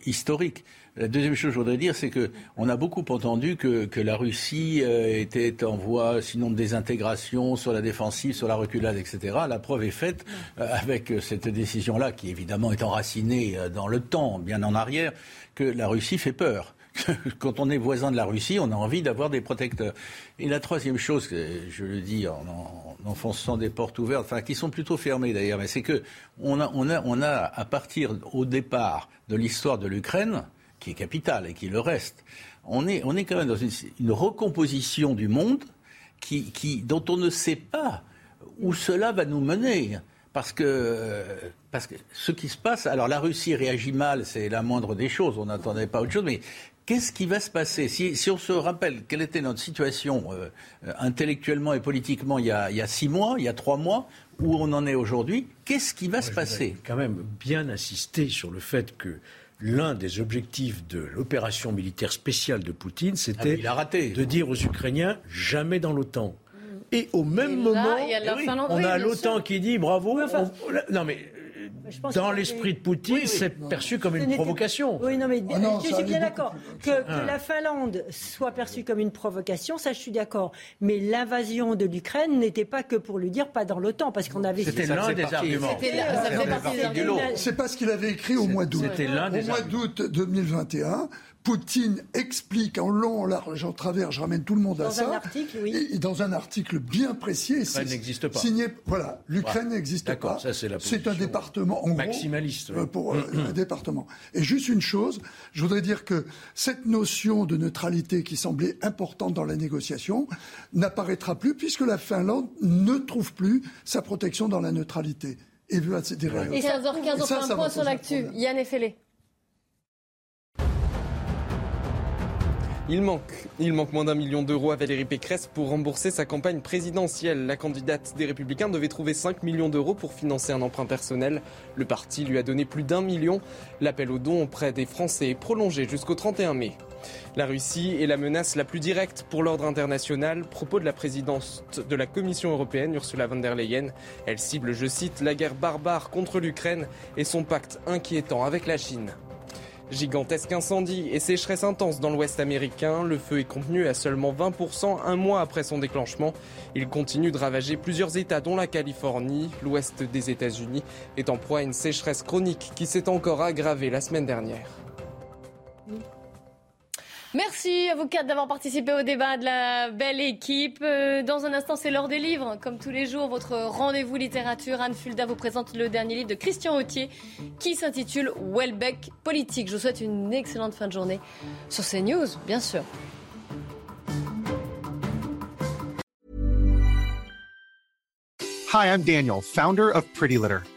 historique. La deuxième chose que je voudrais dire, c'est que on a beaucoup entendu que, que la Russie euh, était en voie, sinon de désintégration, sur la défensive, sur la reculade, etc. La preuve est faite euh, avec cette décision-là, qui évidemment est enracinée euh, dans le temps, bien en arrière, que la Russie fait peur. Quand on est voisin de la Russie, on a envie d'avoir des protecteurs. Et la troisième chose, je le dis en, en enfonçant des portes ouvertes, enfin qui sont plutôt fermées d'ailleurs, mais c'est que on a, on a, on a à partir au départ de l'histoire de l'Ukraine, qui est capital et qui le reste, on est, on est quand même dans une, recomposition du monde qui, qui, dont on ne sait pas où cela va nous mener. Parce que, parce que ce qui se passe, alors la Russie réagit mal, c'est la moindre des choses, on n'attendait pas autre chose, mais qu'est-ce qui va se passer? Si, si, on se rappelle quelle était notre situation euh, intellectuellement et politiquement il y, a, il y, a, six mois, il y a trois mois, où on en est aujourd'hui, qu'est-ce qui va se passer? Quand même bien insister sur le fait que l'un des objectifs de l'opération militaire spéciale de Poutine, c'était ah, de dire aux Ukrainiens jamais dans l'OTAN. Et au même moment, on a l'OTAN qui dit bravo. non mais dans l'esprit de Poutine, c'est perçu comme une provocation. Oui, non, mais oh je suis bien d'accord. Que, ah. la Finlande soit perçue comme une provocation, ça, je suis d'accord. Mais l'invasion de l'Ukraine n'était pas que pour lui dire pas dans l'OTAN, parce qu'on avait. C'était l'un des arguments. C'est pas ce qu'il avait écrit au mois d'août. Au mois d'août 2021, Poutine explique en long, en large, en travers, je ramène tout le monde à ça. Dans un article, oui. Et, dans un article bien précis. L'Ukraine n'existe pas. Signé, voilà, l'Ukraine n'existe pas. C'est un département, en maximaliste. Gros, pour euh, un département. Et juste une chose, je voudrais dire que cette notion de neutralité qui semblait importante dans la négociation n'apparaîtra plus puisque la Finlande ne trouve plus sa protection dans la neutralité. Et, 15h15, on fait un point sur l'actu. Yann Effelé. Il manque, il manque moins d'un million d'euros à Valérie Pécresse pour rembourser sa campagne présidentielle. La candidate des Républicains devait trouver 5 millions d'euros pour financer un emprunt personnel. Le parti lui a donné plus d'un million. L'appel aux dons auprès des Français est prolongé jusqu'au 31 mai. La Russie est la menace la plus directe pour l'ordre international. Propos de la présidente de la Commission européenne, Ursula von der Leyen. Elle cible, je cite, la guerre barbare contre l'Ukraine et son pacte inquiétant avec la Chine. Gigantesque incendie et sécheresse intense dans l'ouest américain. Le feu est contenu à seulement 20% un mois après son déclenchement. Il continue de ravager plusieurs États dont la Californie. L'ouest des États-Unis est en proie à une sécheresse chronique qui s'est encore aggravée la semaine dernière. Merci à vous quatre d'avoir participé au débat de la belle équipe. Euh, dans un instant, c'est l'heure des livres. Comme tous les jours, votre rendez-vous littérature. Anne Fulda vous présente le dernier livre de Christian Autier qui s'intitule Welbeck Politique. Je vous souhaite une excellente fin de journée sur CNews, bien sûr. Hi, I'm Daniel, founder of Pretty Litter.